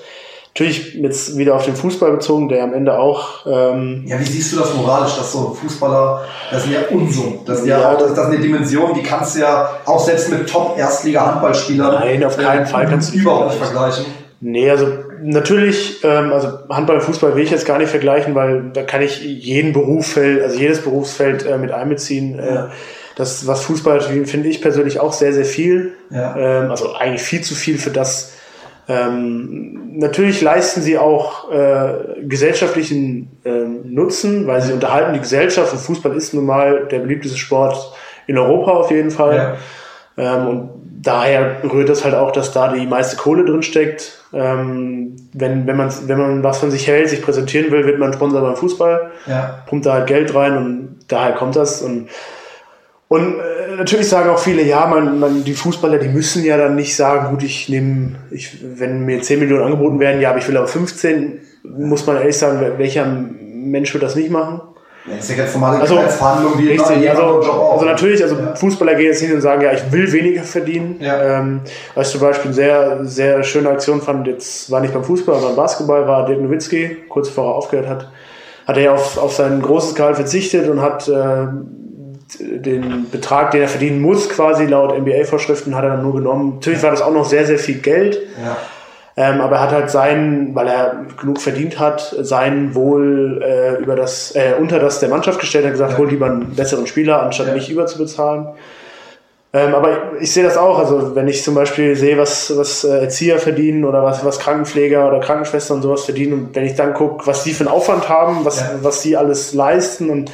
Natürlich jetzt wieder auf den Fußball bezogen, der am Ende auch. Ähm ja, wie siehst du das moralisch, dass so Fußballer, das sind ja Unsummen. Das, ja, ja, das, das ist eine Dimension, die kannst du ja auch selbst mit Top-Erstliga-Handballspielern. Nein, auf keinen Fall kannst du überhaupt nicht vergleichen. Nee, also natürlich, ähm, also Handball und Fußball will ich jetzt gar nicht vergleichen, weil da kann ich jeden Berufsfeld, also jedes Berufsfeld äh, mit einbeziehen. Äh, ja. Das, was Fußball finde ich persönlich auch sehr, sehr viel. Ja. Ähm, also eigentlich viel zu viel für das. Ähm, natürlich leisten sie auch äh, gesellschaftlichen ähm, Nutzen, weil sie unterhalten die Gesellschaft und Fußball ist nun mal der beliebteste Sport in Europa auf jeden Fall. Ja. Ähm, und daher rührt das halt auch, dass da die meiste Kohle drin steckt. Ähm, wenn, wenn, man, wenn man was von sich hält, sich präsentieren will, wird man Sponsor beim Fußball, ja. pumpt da halt Geld rein und daher kommt das. Und und äh, natürlich sagen auch viele, ja, man, man, die Fußballer, die müssen ja dann nicht sagen, gut, ich nehme, ich, wenn mir 10 Millionen angeboten werden, ja, aber ich will aber 15, muss man ehrlich sagen, welcher Mensch wird das nicht machen? Das ist ja ganz normale also, Verhandlung, richtig, also, also natürlich, also ja. Fußballer gehen jetzt hin und sagen, ja, ich will weniger verdienen. Ja. Ähm, was ich zum Beispiel eine sehr, sehr schöne Aktion fand, jetzt war nicht beim Fußball, aber beim Basketball, war Dirk Nowitzki, kurz bevor er aufgehört hat, hat er ja auf, auf sein großes Gehalt verzichtet und hat äh, den Betrag, den er verdienen muss, quasi laut NBA-Vorschriften, hat er dann nur genommen. Natürlich war das auch noch sehr, sehr viel Geld. Ja. Ähm, aber er hat halt sein, weil er genug verdient hat, sein Wohl äh, über das, äh, unter das der Mannschaft gestellt, hat gesagt, ja. hol lieber einen besseren Spieler, anstatt ja. mich überzubezahlen. Ähm, aber ich sehe das auch, also wenn ich zum Beispiel sehe, was, was äh, Erzieher verdienen oder was, was Krankenpfleger oder Krankenschwestern und sowas verdienen und wenn ich dann gucke, was die für einen Aufwand haben, was, ja. was die alles leisten und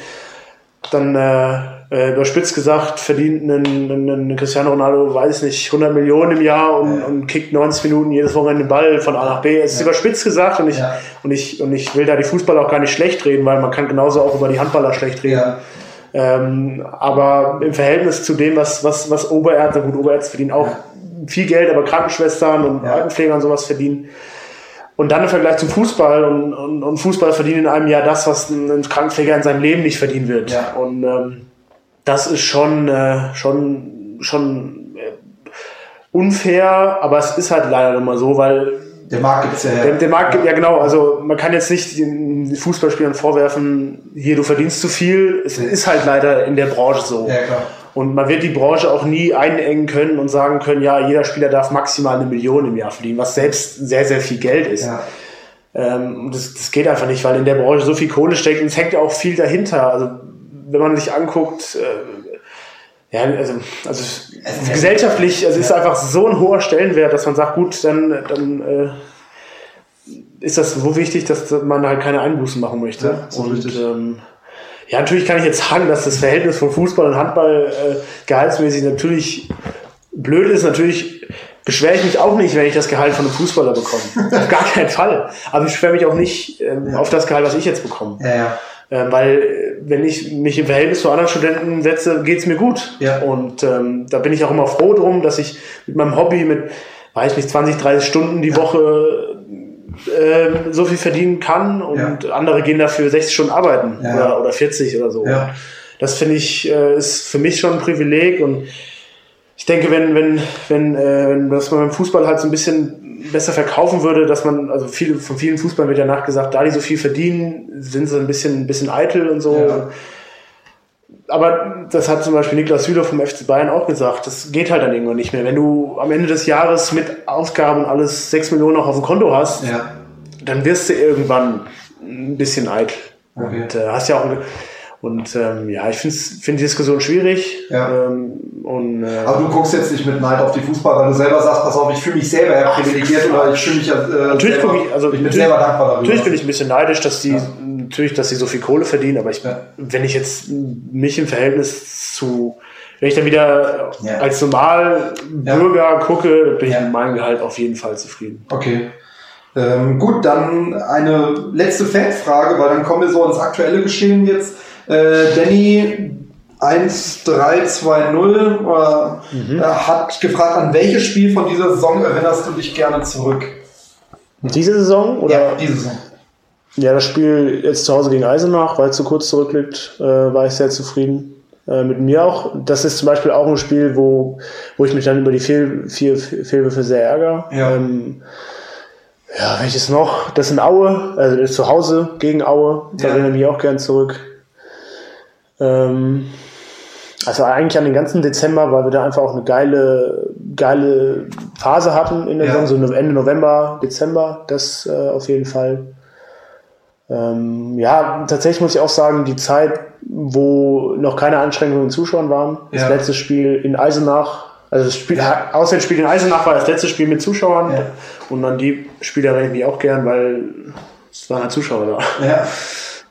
dann äh, äh, überspitzt gesagt, verdient ein, Cristiano Ronaldo, weiß nicht, 100 Millionen im Jahr und, ja. und kickt 90 Minuten jedes Wochenende den Ball von A nach B. Es ist ja. überspitzt gesagt und ich, ja. und, ich, und ich will da die Fußballer auch gar nicht schlecht reden, weil man kann genauso auch über die Handballer schlecht reden. Ähm, aber im Verhältnis zu dem, was, was, was Oberärzte, gut, Oberärzte verdienen auch viel Geld, aber Krankenschwestern und Altenpfleger und sowas verdienen, und dann im Vergleich zum Fußball und, und, und Fußball verdient in einem Jahr das, was ein Krankenpfleger in seinem Leben nicht verdienen wird. Und ähm, das ist schon, äh, schon, schon äh, unfair, aber es ist halt leider nun mal so, weil der Markt gibt's ja. Der, der Markt, ja. ja genau, also man kann jetzt nicht den Fußballspielern vorwerfen, hier du verdienst zu viel. Es ja. ist halt leider in der Branche so. Ja, klar. Und man wird die Branche auch nie einengen können und sagen können, ja, jeder Spieler darf maximal eine Million im Jahr verdienen, was selbst sehr, sehr viel Geld ist. Ja. Ähm, das, das geht einfach nicht, weil in der Branche so viel Kohle steckt und es hängt ja auch viel dahinter. Also wenn man sich anguckt, äh, ja, also, also gesellschaftlich, also ist einfach so ein hoher Stellenwert, dass man sagt, gut, dann, dann äh, ist das so wichtig, dass man halt keine Einbußen machen möchte. Ja, so und ähm, ja, natürlich kann ich jetzt sagen, dass das Verhältnis von Fußball und Handball äh, gehaltsmäßig natürlich blöd ist. Natürlich beschwere ich mich auch nicht, wenn ich das Gehalt von einem Fußballer bekomme. auf gar keinen Fall. Aber ich beschwere mich auch nicht ähm, auf das Gehalt, was ich jetzt bekomme. Ja, ja. Ähm, weil äh, wenn ich mich im Verhältnis zu anderen Studenten setze, geht's mir gut. Ja. Und ähm, da bin ich auch immer froh drum, dass ich mit meinem Hobby mit, weiß nicht, 20, 30 Stunden die Woche äh, so viel verdienen kann und ja. andere gehen dafür 60 Stunden arbeiten ja. oder, oder 40 oder so. Ja. Das finde ich, äh, ist für mich schon ein Privileg und ich denke, wenn, wenn, wenn, äh, wenn das man beim Fußball halt so ein bisschen besser verkaufen würde, dass man, also viele, von vielen Fußballern wird ja nachgesagt, da die so viel verdienen, sind sie ein bisschen, ein bisschen eitel und so. Ja. aber das hat zum Beispiel Niklas Süder vom FC Bayern auch gesagt. Das geht halt dann irgendwann nicht mehr. Wenn du am Ende des Jahres mit Ausgaben alles 6 Millionen noch auf dem Konto hast, Ja. dann wirst du irgendwann ein bisschen eitel. Okay. Und äh, hast ja auch und ähm, ja, ich finde find die Diskussion schwierig. Ja. Ähm, und, äh, Aber du guckst jetzt nicht mit Neid auf die Fußball, weil du selber sagst, pass auf, ich fühle mich selber ja privilegiert oder ich fühle mich ja äh, Natürlich selber, ich- also ich bin selber dankbar darüber. Natürlich bin ich ein bisschen neidisch, dass die, natürlich, dass sie so viel Kohle verdienen, aber ich, Ja. wenn ich jetzt mich im Verhältnis zu, wenn ich dann wieder Ja. als Normalbürger gucke, bin ich Ja. mit meinem Gehalt auf jeden Fall zufrieden. Okay. Ähm, gut, dann eine letzte Fanfrage, weil dann kommen wir so ins aktuelle Geschehen jetzt. Äh, Danny 1320 äh, hat gefragt, an welches Spiel von dieser Saison erinnerst du dich gerne zurück? Diese Saison oder? Ja, diese Saison. Ja, das Spiel jetzt zu Hause gegen Eisenach, weil es zu kurz zurückliegt, äh, war ich sehr zufrieden. Äh, mit mir auch. Das ist zum Beispiel auch ein Spiel, wo, wo ich mich dann über die Fehl, Fehl, Fehlwürfe sehr ärgere. Ja. Ähm, ja, welches noch? Das in Aue, also das zu Hause gegen Aue. Da Ja. erinnere ich mich auch gern zurück. Ähm, also eigentlich an den ganzen Dezember, weil wir da einfach auch eine geile, geile Phase hatten in der Ja. Saison, so Ende November, Dezember, das äh, auf jeden Fall. Ähm, ja, tatsächlich muss ich auch sagen, die Zeit, wo noch keine Einschränkungen in Zuschauern waren, das Ja. letzte Spiel in Eisenach, also das Spiel, Auswärtsspiel in Eisenach war das letzte Spiel mit Zuschauern Ja. und an die Spiele erinnere ich mich auch gern, weil es waren halt Zuschauer da. Ja.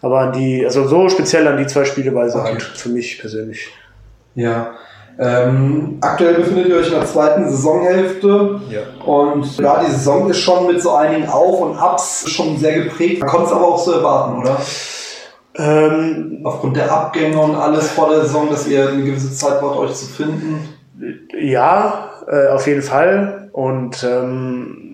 Aber an die, also so speziell an die zwei Spiele war es Okay. halt für mich persönlich. Ja. Ähm, aktuell befindet ihr euch in der zweiten Saisonhälfte Ja. und ja, die Saison ist schon mit so einigen Auf und Abs schon sehr geprägt. Man konnte es aber auch so erwarten, oder? Ähm, Aufgrund der Abgänge und alles vor der Saison, dass ihr eine gewisse Zeit braucht, euch zu finden. Ja, äh, auf jeden Fall. Und ähm,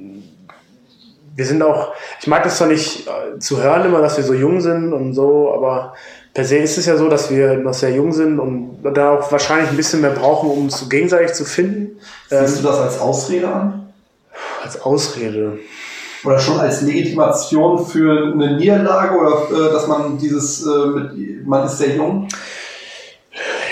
wir sind auch, ich mag das zwar nicht äh, zu hören immer, dass wir so jung sind und so, aber per se ist es ja so, dass wir noch sehr jung sind und da auch wahrscheinlich ein bisschen mehr brauchen, um uns gegenseitig zu finden. Siehst Ähm, du das als Ausrede an? als Ausrede. Oder schon als Legitimation für eine Niederlage oder äh, dass man dieses, äh, mit, man ist sehr jung?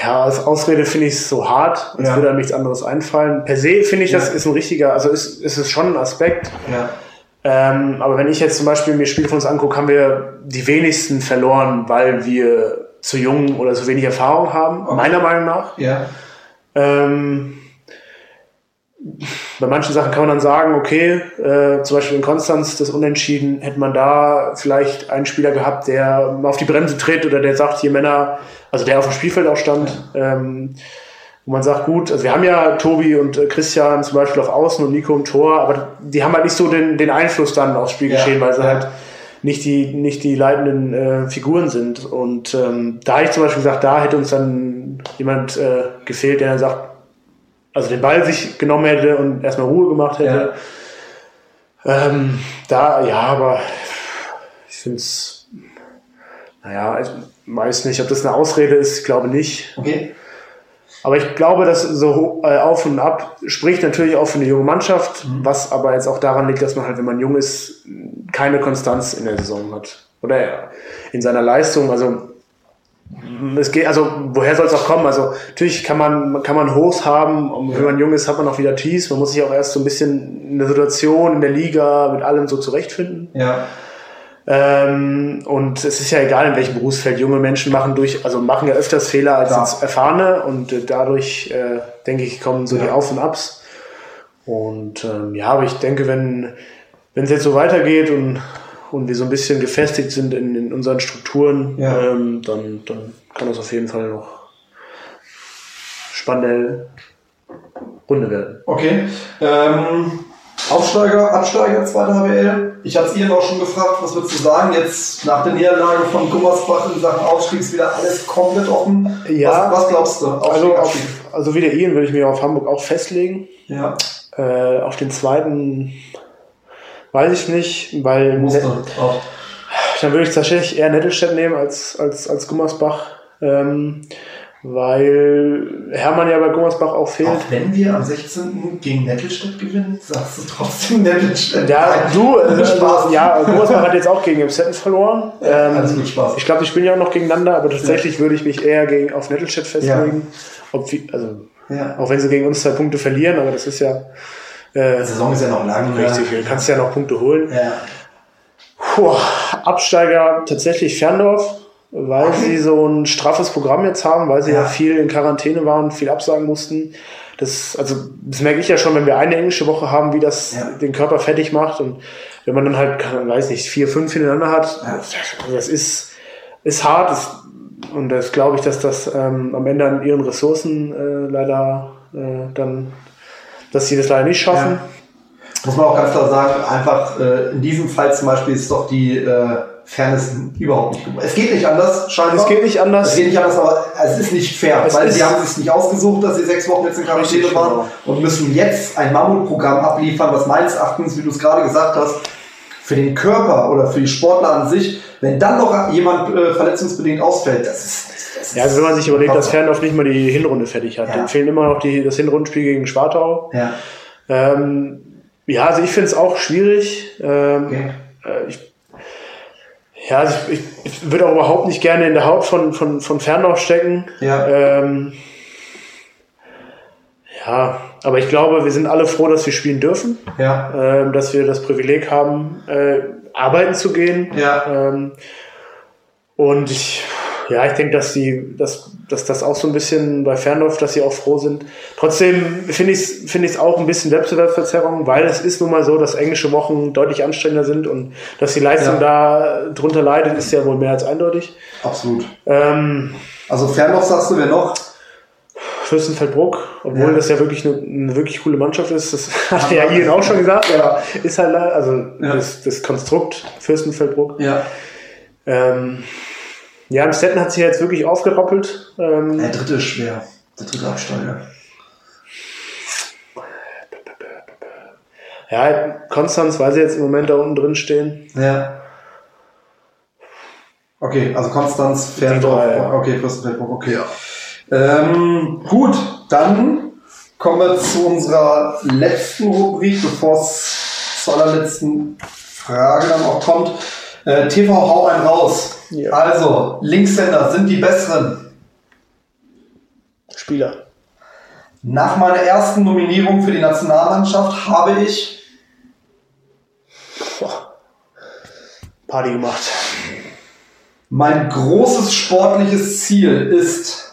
Ja, als Ausrede finde ich es so hart, als Ja. würde einem nichts anderes einfallen. Per se finde ich, das Ja. ist ein richtiger, also ist, ist es schon ein Aspekt. Ja. Ähm, aber wenn ich jetzt zum Beispiel mir Spiele von uns angucke, haben wir die wenigsten verloren, weil wir zu jung oder zu wenig Erfahrung haben, Okay. meiner Meinung nach. Ja. Ähm, bei manchen Sachen kann man dann sagen, okay, äh, zum Beispiel in Konstanz das Unentschieden, hätte man da vielleicht einen Spieler gehabt, der mal auf die Bremse tritt oder der sagt, hier Männer, also der auf dem Spielfeld auch stand, ähm, wo man sagt, gut, also wir haben ja Tobi und äh, Christian zum Beispiel auf Außen und Nico im Tor, aber die haben halt nicht so den, den Einfluss dann aufs Spielgeschehen, Ja, weil sie ja. halt nicht die, nicht die leitenden äh, Figuren sind. Und ähm, da habe ich zum Beispiel gesagt, da hätte uns dann jemand äh, gefehlt, der dann sagt, also den Ball sich genommen hätte und erstmal Ruhe gemacht hätte. Ähm, da, ja, aber ich finde es, naja, ich weiß nicht, ob das eine Ausrede ist, ich glaube nicht. Okay. Aber ich glaube, dass so äh, auf und ab spricht natürlich auch für eine junge Mannschaft, was aber jetzt auch daran liegt, dass man halt, wenn man jung ist, keine Konstanz in der Saison hat. Oder in seiner Leistung. Also es geht, also woher soll es auch kommen? Also natürlich kann man, kann man Hochs haben, und wenn man jung ist, hat man auch wieder Tiefs. Man muss sich auch erst so ein bisschen in der Situation, in der Liga, mit allem so zurechtfinden. Ja. Ähm, und es ist ja egal, in welchem Berufsfeld junge Menschen machen durch, also machen ja öfters Fehler als jetzt erfahrene und äh, dadurch, äh, denke ich, kommen so die Ja. Auf und Abs. Und ähm, ja, aber ich denke, wenn wenn es jetzt so weitergeht und, und wir so ein bisschen gefestigt sind in, in unseren Strukturen, Ja. ähm, dann, dann kann das auf jeden Fall noch spannende Runde werden. Okay. Ähm, Aufsteiger, Absteiger, zweite HBL. Ich hatte es Ihnen auch schon gefragt, was würdest du sagen, jetzt nach der Niederlage von Gummersbach in Sachen Aufstieg ist wieder alles komplett offen. Ja. Was, was glaubst du? Aufstieg, Also, auf, also wie der Ian würde ich mir auf Hamburg auch festlegen. Ja, Äh, auf den zweiten weiß ich nicht, weil musste. Ne- Auch. dann würde ich tatsächlich eher Nettelstedt nehmen als, als, als Gummersbach. Ähm, weil Hermann ja bei Gummersbach auch fehlt. Auch wenn wir am 16. gegen Nettelstedt gewinnen, sagst du trotzdem Nettelstedt. Ja, du, also, Spaß. ja, Gummersbach hat jetzt auch gegen Emstetten verloren. Ähm, Alles gut, Spaß. Ich glaube, die spielen ja auch noch gegeneinander, aber tatsächlich würde ich mich eher gegen, auf Nettelstedt festlegen. Ob, wir- also, Ja. auch wenn sie gegen uns zwei Punkte verlieren, aber das ist ja äh, Die Saison ist ja noch lang. richtig. Du kannst ja noch Punkte holen. Ja. Puh, Absteiger tatsächlich Ferndorf, weil sie so ein straffes Programm jetzt haben, weil sie ja, Ja. viel in Quarantäne waren, viel absagen mussten. Das, also, das merke ich ja schon, wenn wir eine englische Woche haben, wie das Ja. den Körper fertig macht. Und wenn man dann halt, weiß nicht, vier, fünf hintereinander hat, Ja. das ist, ist hart. Das, und das glaube ich, dass das ähm, am Ende an ihren Ressourcen äh, leider äh, dann, dass sie das leider nicht schaffen. Muss man auch ganz klar sagen, einfach äh, in diesem Fall zum Beispiel ist doch die äh, Fairness überhaupt nicht gut. Es geht nicht anders, scheinbar. Es geht nicht anders. Es geht nicht anders, aber es ist nicht fair, Es weil sie haben es nicht ausgesucht, dass sie sechs Wochen jetzt in Quarantäne waren genau. und müssen jetzt ein Mammutprogramm abliefern, was meines Erachtens, wie du es gerade gesagt hast, für den Körper oder für die Sportler an sich, wenn dann noch jemand äh, verletzungsbedingt ausfällt, das ist. Das ist Ja, also wenn man sich überlegt, dass Ferndorf nicht mal die Hinrunde fertig hat. Ja. Dem fehlen immer noch die, das Hinrundenspiel gegen Schwartau. Ja, Ähm, ja, also ich finde es auch schwierig. Ähm, okay. äh, ich, ja, also ich, ich, würde auch überhaupt nicht gerne in der Haut von, von, von Ferndorf stecken. Ja. Ähm, ja, aber ich glaube, wir sind alle froh, dass wir spielen dürfen, ja, ähm, dass wir das Privileg haben, äh, arbeiten zu gehen. ja. Ähm, und ich, ja, ich denke, dass die, dass, dass das auch so ein bisschen bei Ferndorf, dass sie auch froh sind. Trotzdem finde ich es finde ich auch ein bisschen Wettbewerbsverzerrung, weil es ist nun mal so, dass englische Wochen deutlich anstrengender sind und dass die Leistung da drunter leidet, ist ja wohl mehr als eindeutig. absolut. Ähm, Also Fernlauf sagst du, wer noch? Fürstenfeldbruck, obwohl Ja. das ja wirklich eine, eine wirklich coole Mannschaft ist, das hat ja Ian auch schon gesagt, aber ist halt also Ja. das, das Konstrukt Fürstenfeldbruck. Ja. Ähm, ja, Amstetten hat sich jetzt wirklich aufgerappelt. Ähm, Der dritte ist schwer. Der dritte Absteiger. Ja, Konstanz, weil sie jetzt im Moment da unten drin stehen. Ja. Okay, also Konstanz, Ferndorf, ja. okay, Fürstenfeldbruck, okay. Ähm, gut, dann kommen wir zu unserer letzten Rubrik, bevor es zur allerletzten Frage dann auch kommt. Äh, TV Hau ein raus. Ja. Also, Linkshänder sind die besseren. Spieler. Nach meiner ersten Nominierung für die Nationalmannschaft habe ich Boah. Party gemacht. mein großes sportliches Ziel ist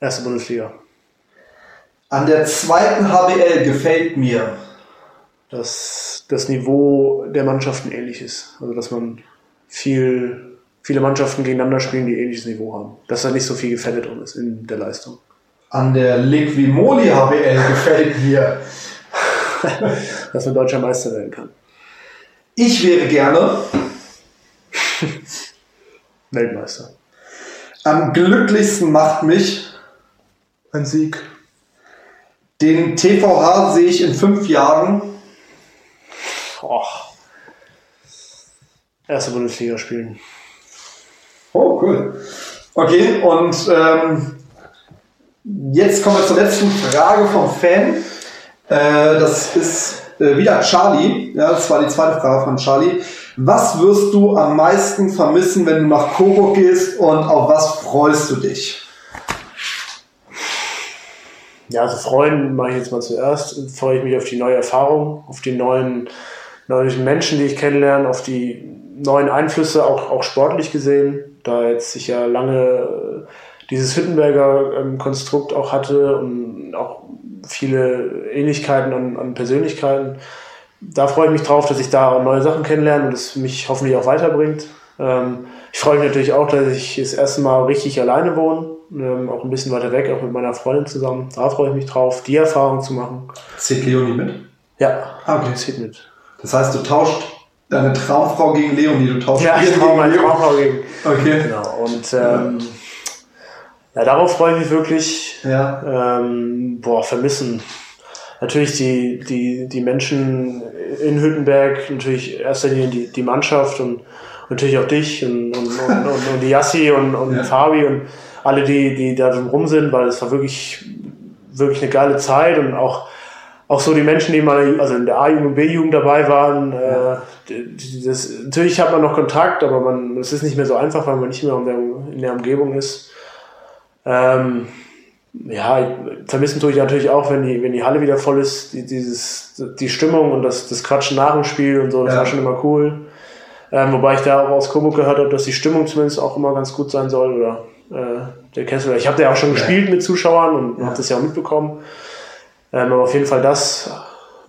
Erste Bundesliga. an der zweiten HBL gefällt mir. Dass das Niveau der Mannschaften ähnlich ist. Also, dass man viel, viele Mannschaften gegeneinander spielen, die ähnliches Niveau haben. Dass da nicht so viel Gefälle drin ist in der Leistung. An der Liquimoli HBL gefällt mir. Dass man deutscher Meister werden kann. Ich wäre gerne Weltmeister. am glücklichsten macht mich. Ein Sieg. Den TVH sehe ich in fünf Jahren. Oh. Erste Bundesliga spielen. Oh, cool. Okay, und ähm, jetzt kommen wir zur letzten Frage vom Fan. Äh, das ist äh, wieder Charlie. Ja, das war die zweite Frage von Charlie. Was wirst du am meisten vermissen, wenn du nach Coburg gehst und auf was freust du dich? Ja, also freuen mache ich jetzt mal zuerst. Freue ich mich auf die neue Erfahrung, auf die neuen, neuen Menschen, die ich kennenlerne, auf die neuen Einflüsse, auch, auch sportlich gesehen, da jetzt sich ja lange äh, dieses Hüttenberger ähm, Konstrukt auch hatte und auch viele Ähnlichkeiten an, an Persönlichkeiten. Da freue ich mich drauf, dass ich da neue Sachen kennenlerne und es mich hoffentlich auch weiterbringt. Ähm, ich freue mich natürlich auch, dass ich das erste Mal richtig alleine wohne, ähm, auch ein bisschen weiter weg, auch mit meiner Freundin zusammen. Da freue ich mich drauf, die Erfahrung zu machen. Zählt Leonie mit? Ja, Ah, okay. zieht mit. Das heißt, du tauscht deine Traumfrau gegen Leonie, du tauschst Ja, ich brauche meine gegen Traumfrau gegen. Okay. Genau. Und ähm, ja, darauf freue ich mich wirklich. Ja. Ähm, boah, vermissen. Natürlich die, die, die Menschen in Hüttenberg, natürlich in erster Linie die, die Mannschaft und, natürlich auch dich und, und, und, und, die Yassi und, und ja. Fabi und alle, die, die da rum sind, weil es war wirklich, wirklich eine geile Zeit und auch, auch so die Menschen, die mal also in der A-Jugend und B-Jugend dabei waren, äh, das, natürlich hat man noch Kontakt, aber man, es ist nicht mehr so einfach, weil man nicht mehr in der, in der Umgebung ist. Ähm, ja, vermissen tue ich natürlich auch, wenn die, wenn die Halle wieder voll ist, die, dieses, die Stimmung und das, das Quatschen nach dem Spiel und so, das ja. war schon immer cool. Ähm, wobei ich da auch aus Coburg gehört habe, dass die Stimmung zumindest auch immer ganz gut sein soll. Oder äh, der Kessel. Ich habe da ja auch schon gespielt mit Zuschauern und ja. habe das ja auch mitbekommen. Ähm, aber auf jeden Fall das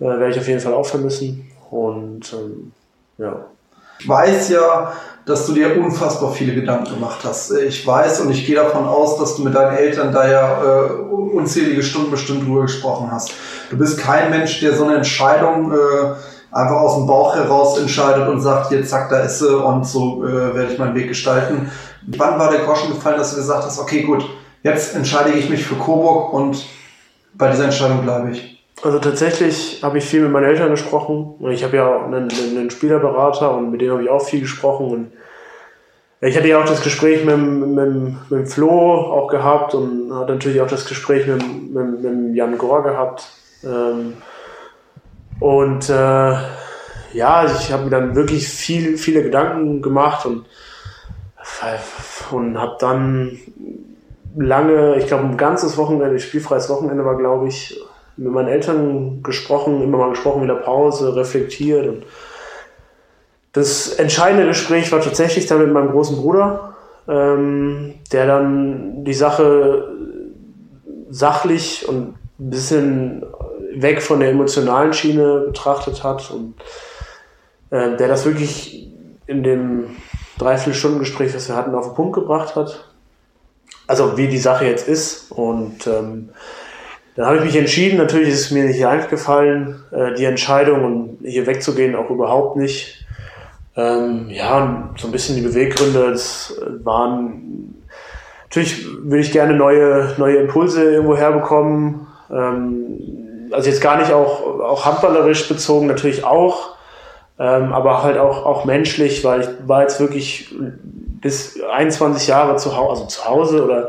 äh, werde ich auf jeden Fall auch vermissen. Und ähm, ja. Ich weiß ja, dass du dir unfassbar viele Gedanken gemacht hast. Ich weiß und ich gehe davon aus, dass du mit deinen Eltern da ja äh, unzählige Stunden bestimmt drüber gesprochen hast. Du bist kein Mensch, der so eine Entscheidung äh, einfach aus dem Bauch heraus entscheidet und sagt, jetzt zack, da ist sie und so äh, werde ich meinen Weg gestalten. Wann war der Groschen gefallen, dass du gesagt hast, okay, gut, jetzt entscheide ich mich für Coburg und bei dieser Entscheidung bleibe ich? Also tatsächlich habe ich viel mit meinen Eltern gesprochen. Ich habe ja einen, einen Spielerberater und mit dem habe ich auch viel gesprochen. Und ich hatte ja auch das Gespräch mit, mit, mit Flo auch gehabt und hatte natürlich auch das Gespräch mit, mit, mit Jan Gore gehabt. Ähm, und äh, ja, ich habe mir dann wirklich viel, viele Gedanken gemacht und, und habe dann lange, ich glaube ein ganzes Wochenende, spielfreies Wochenende war, glaube ich, mit meinen Eltern gesprochen, immer mal gesprochen in der Pause, reflektiert. Und das entscheidende Gespräch war tatsächlich dann mit meinem großen Bruder, ähm, der dann die Sache sachlich und ein bisschen weg von der emotionalen Schiene betrachtet hat und äh, der das wirklich in dem Dreiviertelstunden-Gespräch, was wir hatten, auf den Punkt gebracht hat. Also wie die Sache jetzt ist. Und ähm, dann habe ich mich entschieden, natürlich ist es mir nicht leicht gefallen, äh, die Entscheidung, hier wegzugehen, auch überhaupt nicht. Ähm, ja, so ein bisschen die Beweggründe, das waren, natürlich würde ich gerne neue, neue Impulse irgendwo herbekommen. Ähm, also jetzt gar nicht auch, auch handballerisch bezogen, natürlich auch, ähm, aber halt auch, auch menschlich, weil ich war jetzt wirklich bis 21 Jahre zu Hause, also zu Hause oder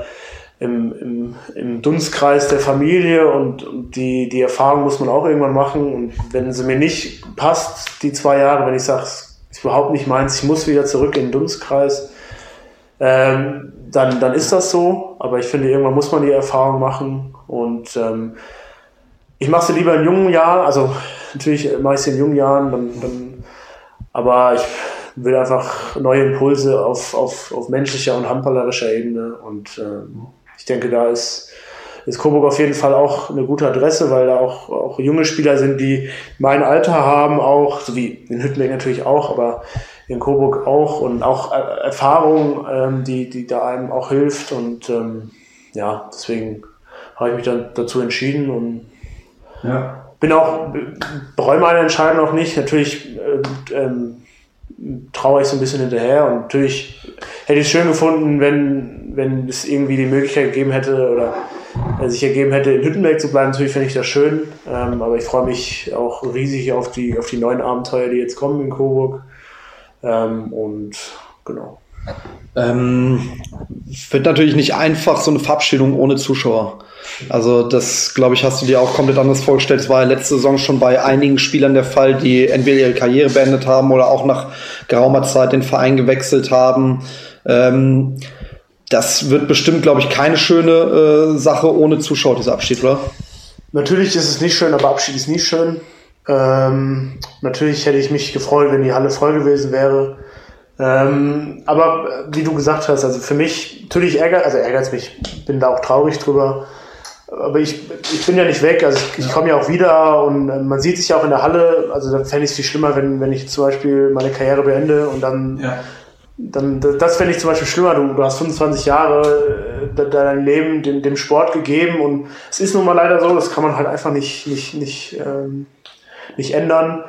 im, im, im Dunstkreis der Familie und, und, die, die Erfahrung muss man auch irgendwann machen. Und wenn sie mir nicht passt, die zwei Jahre, wenn ich sage, es ist überhaupt nicht meins, ich muss wieder zurück in den Dunstkreis, ähm, dann, dann ist das so. Aber ich finde, irgendwann muss man die Erfahrung machen. Und ähm, ich mache sie lieber in jungen Jahren, also natürlich mache ich sie in jungen Jahren, dann, dann, aber ich will einfach neue Impulse auf, auf, auf menschlicher und handballerischer Ebene. Und ähm, ich denke, da ist, ist Coburg auf jeden Fall auch eine gute Adresse, weil da auch, auch junge Spieler sind, die mein Alter haben, auch, so wie in Hüttenberg natürlich auch, aber in Coburg auch und auch Erfahrung, ähm, die, die da einem auch hilft. Und ähm, ja, deswegen habe ich mich dann dazu entschieden und ja. bin auch, bereue meine Entscheidung auch nicht. Natürlich äh, ähm, traue ich so ein bisschen hinterher und natürlich hätte ich es schön gefunden, wenn, wenn es irgendwie die Möglichkeit gegeben hätte oder äh, sich ergeben hätte, in Hüttenberg zu bleiben. Natürlich finde ich das schön, ähm, aber ich freue mich auch riesig auf die, auf die neuen Abenteuer, die jetzt kommen in Coburg. Ähm, und genau. Ähm, wird natürlich nicht einfach, so eine Verabschiedung ohne Zuschauer. Also das, glaube ich, hast du dir auch komplett anders vorgestellt. Es war ja letzte Saison schon bei einigen Spielern der Fall, die entweder ihre Karriere beendet haben oder auch nach geraumer Zeit den Verein gewechselt haben. Ähm, das wird bestimmt, glaube ich, keine schöne äh, Sache ohne Zuschauer, dieser Abschied, oder? Natürlich ist es nicht schön, aber Abschied ist nie schön. Ähm, natürlich hätte ich mich gefreut, wenn die Halle voll gewesen wäre. Ähm, aber äh, wie du gesagt hast, also für mich, natürlich ärgert, also ärgert es mich, bin da auch traurig drüber. Aber ich, ich bin ja nicht weg, also ich, ich komme ja auch wieder und äh, man sieht sich ja auch in der Halle. Also da fände ich es viel schlimmer, wenn, wenn ich zum Beispiel meine Karriere beende und dann, ja. dann das fände ich zum Beispiel schlimmer. Du, du hast 25 Jahre äh, dein Leben dem, dem Sport gegeben und es ist nun mal leider so, das kann man halt einfach nicht, nicht, nicht, ähm, nicht ändern.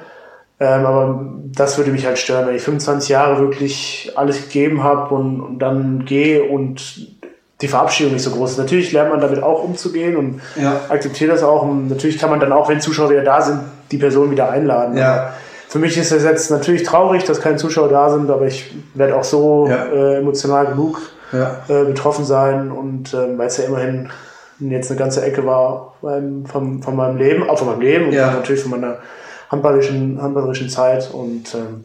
Ähm, aber das würde mich halt stören, wenn ich 25 Jahre wirklich alles gegeben habe und, und dann gehe und die Verabschiedung nicht so groß ist. Natürlich lernt man damit auch umzugehen und ja. akzeptiert das auch. Und natürlich kann man dann auch, wenn Zuschauer wieder da sind, die Person wieder einladen. Ja. für mich ist es jetzt natürlich traurig, dass keine Zuschauer da sind, aber ich werde auch so Ja. äh, emotional genug äh, betroffen sein und ähm, weil es ja immerhin jetzt eine ganze Ecke war beim, von, von meinem Leben, auch von meinem Leben und natürlich von meiner handballerischen, handballerischen Zeit und ähm,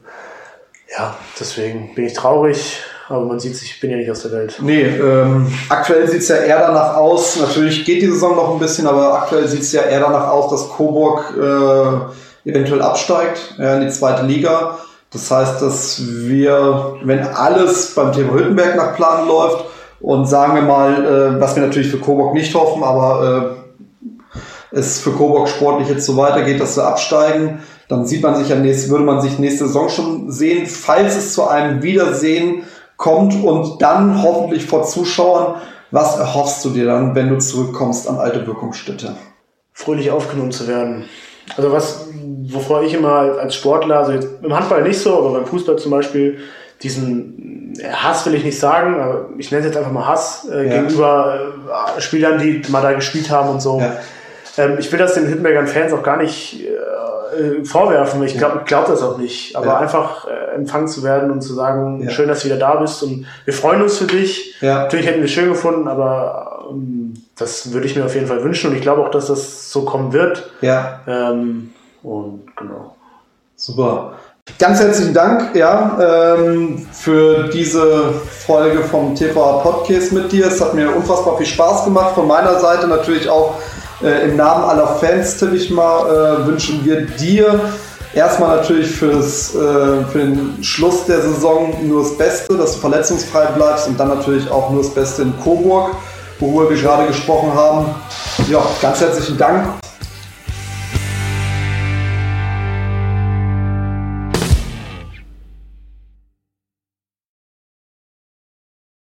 ja, deswegen bin ich traurig, aber man sieht sich, ich bin ja nicht aus der Welt. Nee, ähm, aktuell sieht es ja eher danach aus, natürlich geht die Saison noch ein bisschen, aber aktuell sieht es ja eher danach aus, dass Coburg äh, eventuell absteigt ja, in die zweite Liga. Das heißt, dass wir, wenn alles beim Thema Hüttenberg nach Plan läuft und sagen wir mal, äh, was wir natürlich für Coburg nicht hoffen, aber äh, es für Coburg sportlich jetzt so weitergeht, dass wir absteigen, dann sieht man sich ja nächst, würde man sich nächste Saison schon sehen, falls es zu einem Wiedersehen kommt und dann hoffentlich vor Zuschauern. Was erhoffst du dir dann, wenn du zurückkommst an alte Wirkungsstätte? fröhlich aufgenommen zu werden. Also was, wovor ich immer als Sportler, also jetzt im Handball nicht so, aber beim Fußball zum Beispiel, diesen äh, Hass will ich nicht sagen, aber ich nenne es jetzt einfach mal Hass äh, Ja. gegenüber äh, Spielern, die mal da gespielt haben und so. Ja. Ähm, ich will das den Hüttenbergern Fans auch gar nicht äh, vorwerfen, weil ich glaube glaub das auch nicht. Aber Ja. einfach äh, empfangen zu werden und zu sagen, Ja. schön, dass du wieder da bist und wir freuen uns für dich. Ja. Natürlich hätten wir es schön gefunden, aber ähm, das würde ich mir auf jeden Fall wünschen und ich glaube auch, dass das so kommen wird. Ja, Ähm, und genau. super. Ganz herzlichen Dank ja, ähm, für diese Folge vom TVA Podcast mit dir. Es hat mir unfassbar viel Spaß gemacht. Von meiner Seite natürlich auch äh, im Namen aller Fans, tippe ich mal, äh, wünschen wir dir erstmal natürlich fürs, äh, für den Schluss der Saison nur das Beste, dass du verletzungsfrei bleibst und dann natürlich auch nur das Beste in Coburg, worüber wir gerade gesprochen haben. Ja, ganz herzlichen Dank